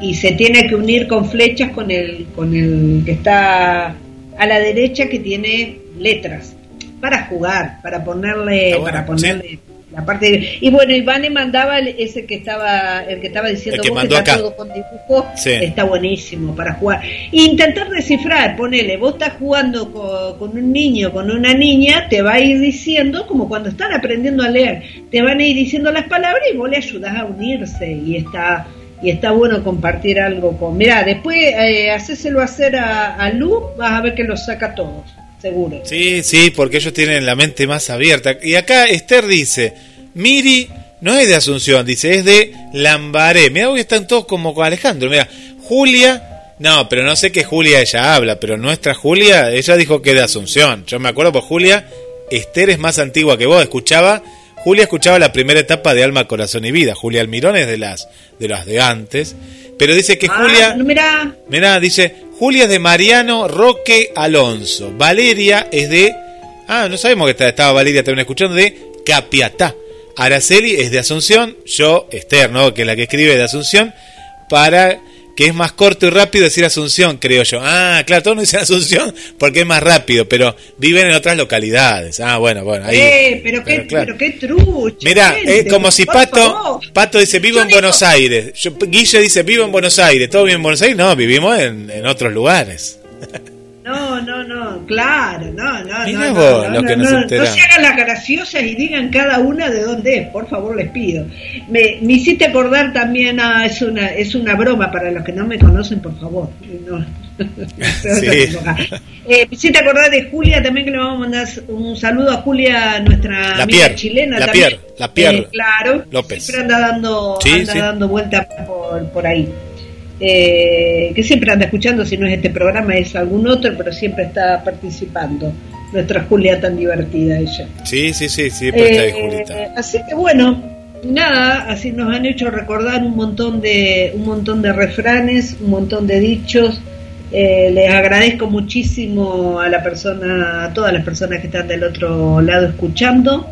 y se tiene que unir con flechas con el con el que está a la derecha que tiene letras para jugar, para ponerle bueno, para ponerle parte de- y bueno Ivane mandaba el- ese que estaba el que estaba diciendo El que vos, mandó está todo con dibujo Sí. está buenísimo para jugar. E intentar descifrar ponele vos estás jugando co- con, un niño con una niña te va a ir diciendo como cuando están aprendiendo a leer te van a ir diciendo las palabras y vos le ayudás a unirse y está y está bueno compartir algo con mirá después eh, hacéselo hacer a, a Lu vas a ver que lo saca todos seguro Sí, sí, porque ellos tienen la mente más abierta. Y acá Esther dice, Miri no es de Asunción, dice, es de Lambaré. Mira, hoy están todos como con Alejandro. Mira, Julia, no, pero no sé qué Julia ella habla, pero nuestra Julia, ella dijo que es de Asunción. Yo me acuerdo, pues Julia, Esther es más antigua que vos, escuchaba, Julia escuchaba la primera etapa de Alma, Corazón y Vida. Julia Almirón es de las de las de antes, pero dice que Ah, Julia... mirá Mirá, dice, Julia es de Mariano Roque Alonso. Valeria es de... Ah, no sabemos que estaba Valeria también escuchando, de Capiatá. Araceli es de Asunción, yo, Esther, ¿no? Que es la que escribe de Asunción, para que es más corto y rápido decir Asunción, creo yo. Ah, claro, todos no dicen Asunción porque es más rápido, pero viven en otras localidades. Ah, bueno, bueno, ahí... Eh, pero qué, pero claro. pero qué trucha. Mira, gente, es como si Pato. Pato dice vivo Yo en digo- Buenos Aires. Yo- Guille dice vivo en Buenos Aires. ¿Todo bien en Buenos Aires? No, vivimos en, en otros lugares. <laughs> No, no, no, claro, no, no, Mirá no, vos, no, lo no, que no, nos no, se hagan las graciosas y digan cada una de dónde es, por favor les pido. Me, me hiciste acordar también, ah, es una es una broma para los que no me conocen, por favor. No, <laughs> Sí. Eh, me hiciste acordar de Julia también que le vamos a mandar un saludo a Julia, nuestra La amiga Pierre, chilena la también. Pierre, la Pierre Eh, claro, López. siempre anda dando, Sí, anda sí. dando vueltas por, por ahí eh, que siempre anda escuchando, si no es este programa es algún otro, pero siempre está participando. Nuestra Julia tan divertida ella. Sí, sí, sí, siempre está ahí, Eh, Julita. así que bueno, nada, así nos han hecho recordar un montón de un montón de refranes, un montón de dichos. Eh, les agradezco muchísimo a la persona, a todas las personas que están del otro lado escuchando.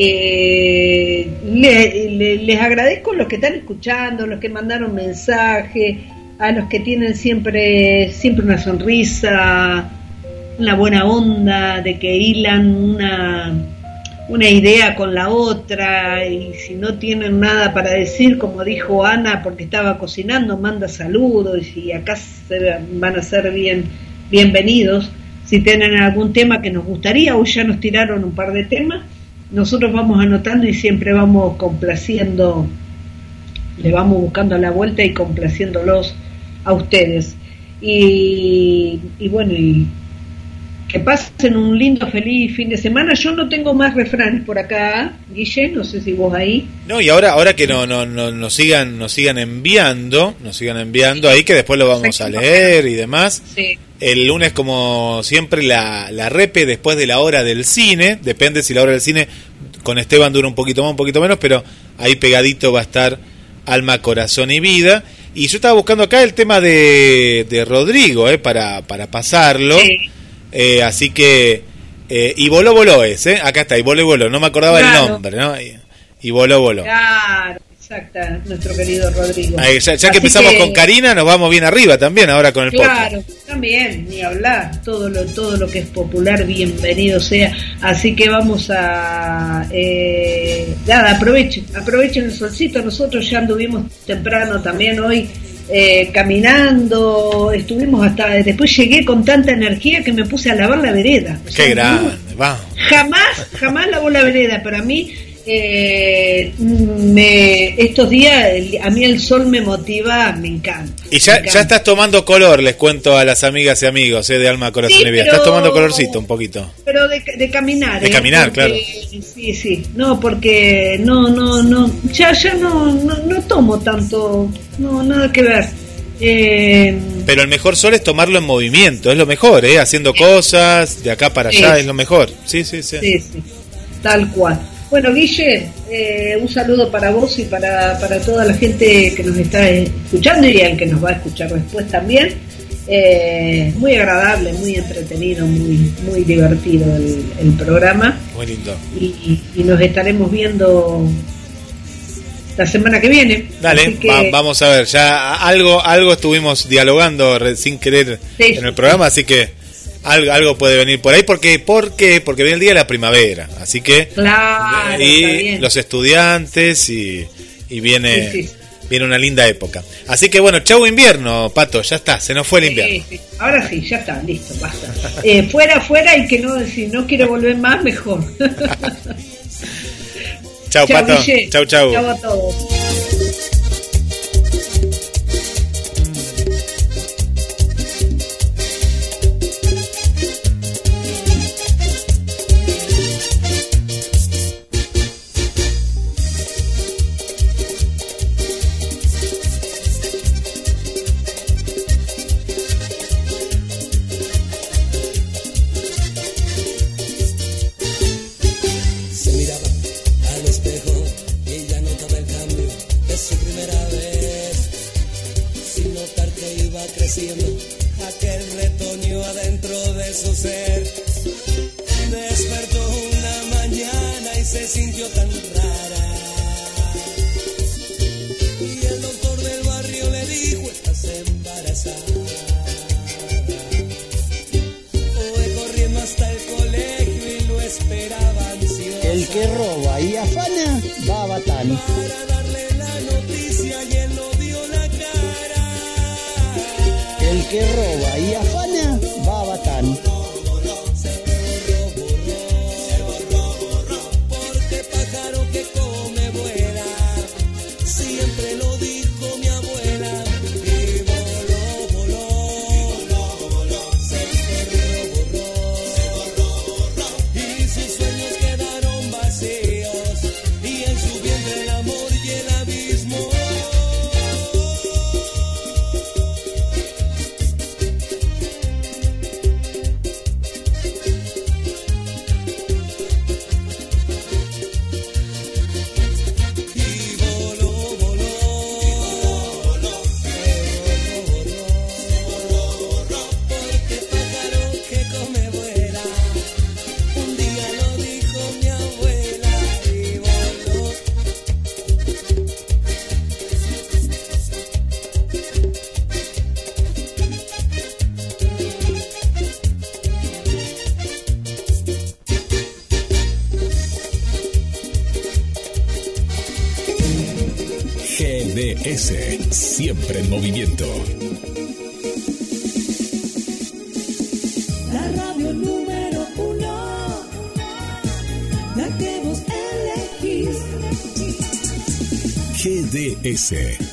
Eh, le- le- les agradezco a los que están escuchando, los que mandaron mensaje, a los que tienen siempre, siempre una sonrisa, una buena onda, de que hilan una, una idea con la otra y si no tienen nada para decir, como dijo Ana, porque estaba cocinando, manda saludos y acá van a ser bien bienvenidos. Si tienen algún tema que nos gustaría, hoy ya nos tiraron un par de temas, nosotros vamos anotando y siempre vamos complaciendo, le vamos buscando la vuelta y complaciéndolos a ustedes. Y, y bueno, y que pasen un lindo, feliz fin de semana. Yo no tengo más refranes por acá, Guille, no sé si vos ahí. No, y ahora, ahora que no, no, no, nos sigan, nos sigan enviando, nos sigan enviando ahí que después lo vamos a leer y demás. Sí. El lunes, como siempre, la, la repe después de la hora del cine. Depende si la hora del cine con Esteban dura un poquito más, un poquito menos, pero ahí pegadito va a estar Alma, Corazón y Vida. Y yo estaba buscando acá el tema de, de Rodrigo, eh, para, para pasarlo. Eh, así que. Eh, y voló, voló es, ¿eh? Acá está, y voló, voló. No me acordaba Claro. el nombre, ¿no? Y, y voló, voló. Claro, exacta, nuestro querido Rodrigo. Ahí, ya, que empezamos con Karina, nos vamos bien arriba también ahora con el podcast. Claro, también, ni hablar, todo lo, todo lo que es popular, bienvenido sea. Así que vamos a, eh, nada, aprovechen, aprovechen el solcito. Nosotros ya anduvimos temprano también hoy eh, caminando, estuvimos hasta, después llegué con tanta energía que me puse a lavar la vereda. O sea, Qué grande, muy- va. Jamás, jamás lavó la vereda, pero a mí eh, me, estos días a mí el sol me motiva, me encanta. Y ya, encanta. ya estás tomando color, les cuento a las amigas y amigos eh, de Alma, Corazón Sí, y Vida. Estás tomando colorcito un poquito. Pero de, de caminar. De ¿eh? caminar, Porque- Sí, sí. No, porque no, no, no. Ya, ya no, no, no tomo tanto. No, nada que ver. Eh, Pero el mejor sol es tomarlo en movimiento, es lo mejor, ¿eh? Haciendo cosas, de acá para allá, es lo mejor. Sí, sí, sí. sí, sí. Tal cual. Bueno, Guille, eh, un saludo para vos y para, para toda la gente que nos está escuchando y al que nos va a escuchar después también. Eh, muy agradable, muy entretenido, muy, muy divertido el, el programa. Muy lindo. y, y nos estaremos viendo la semana que viene. Dale, Así que- va- vamos a ver, ya algo algo estuvimos dialogando sin querer Sí, en el programa, así que algo, algo puede venir por ahí, porque porque porque viene el día de la primavera, así que Claro, y los estudiantes y, y viene Sí, sí. viene una linda época. Así que bueno, chau invierno, Pato, ya está, se nos fue el invierno. Sí, sí. Ahora sí, ya está, listo, basta. Eh, fuera, fuera y que no, si no quiero volver más, mejor. <laughs> <laughs> Chau, Chau, Pato. Guille. Chau, chau. Chau a todos.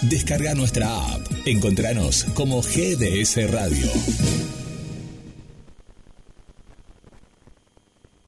Descarga nuestra app. Encontranos como GDS Radio.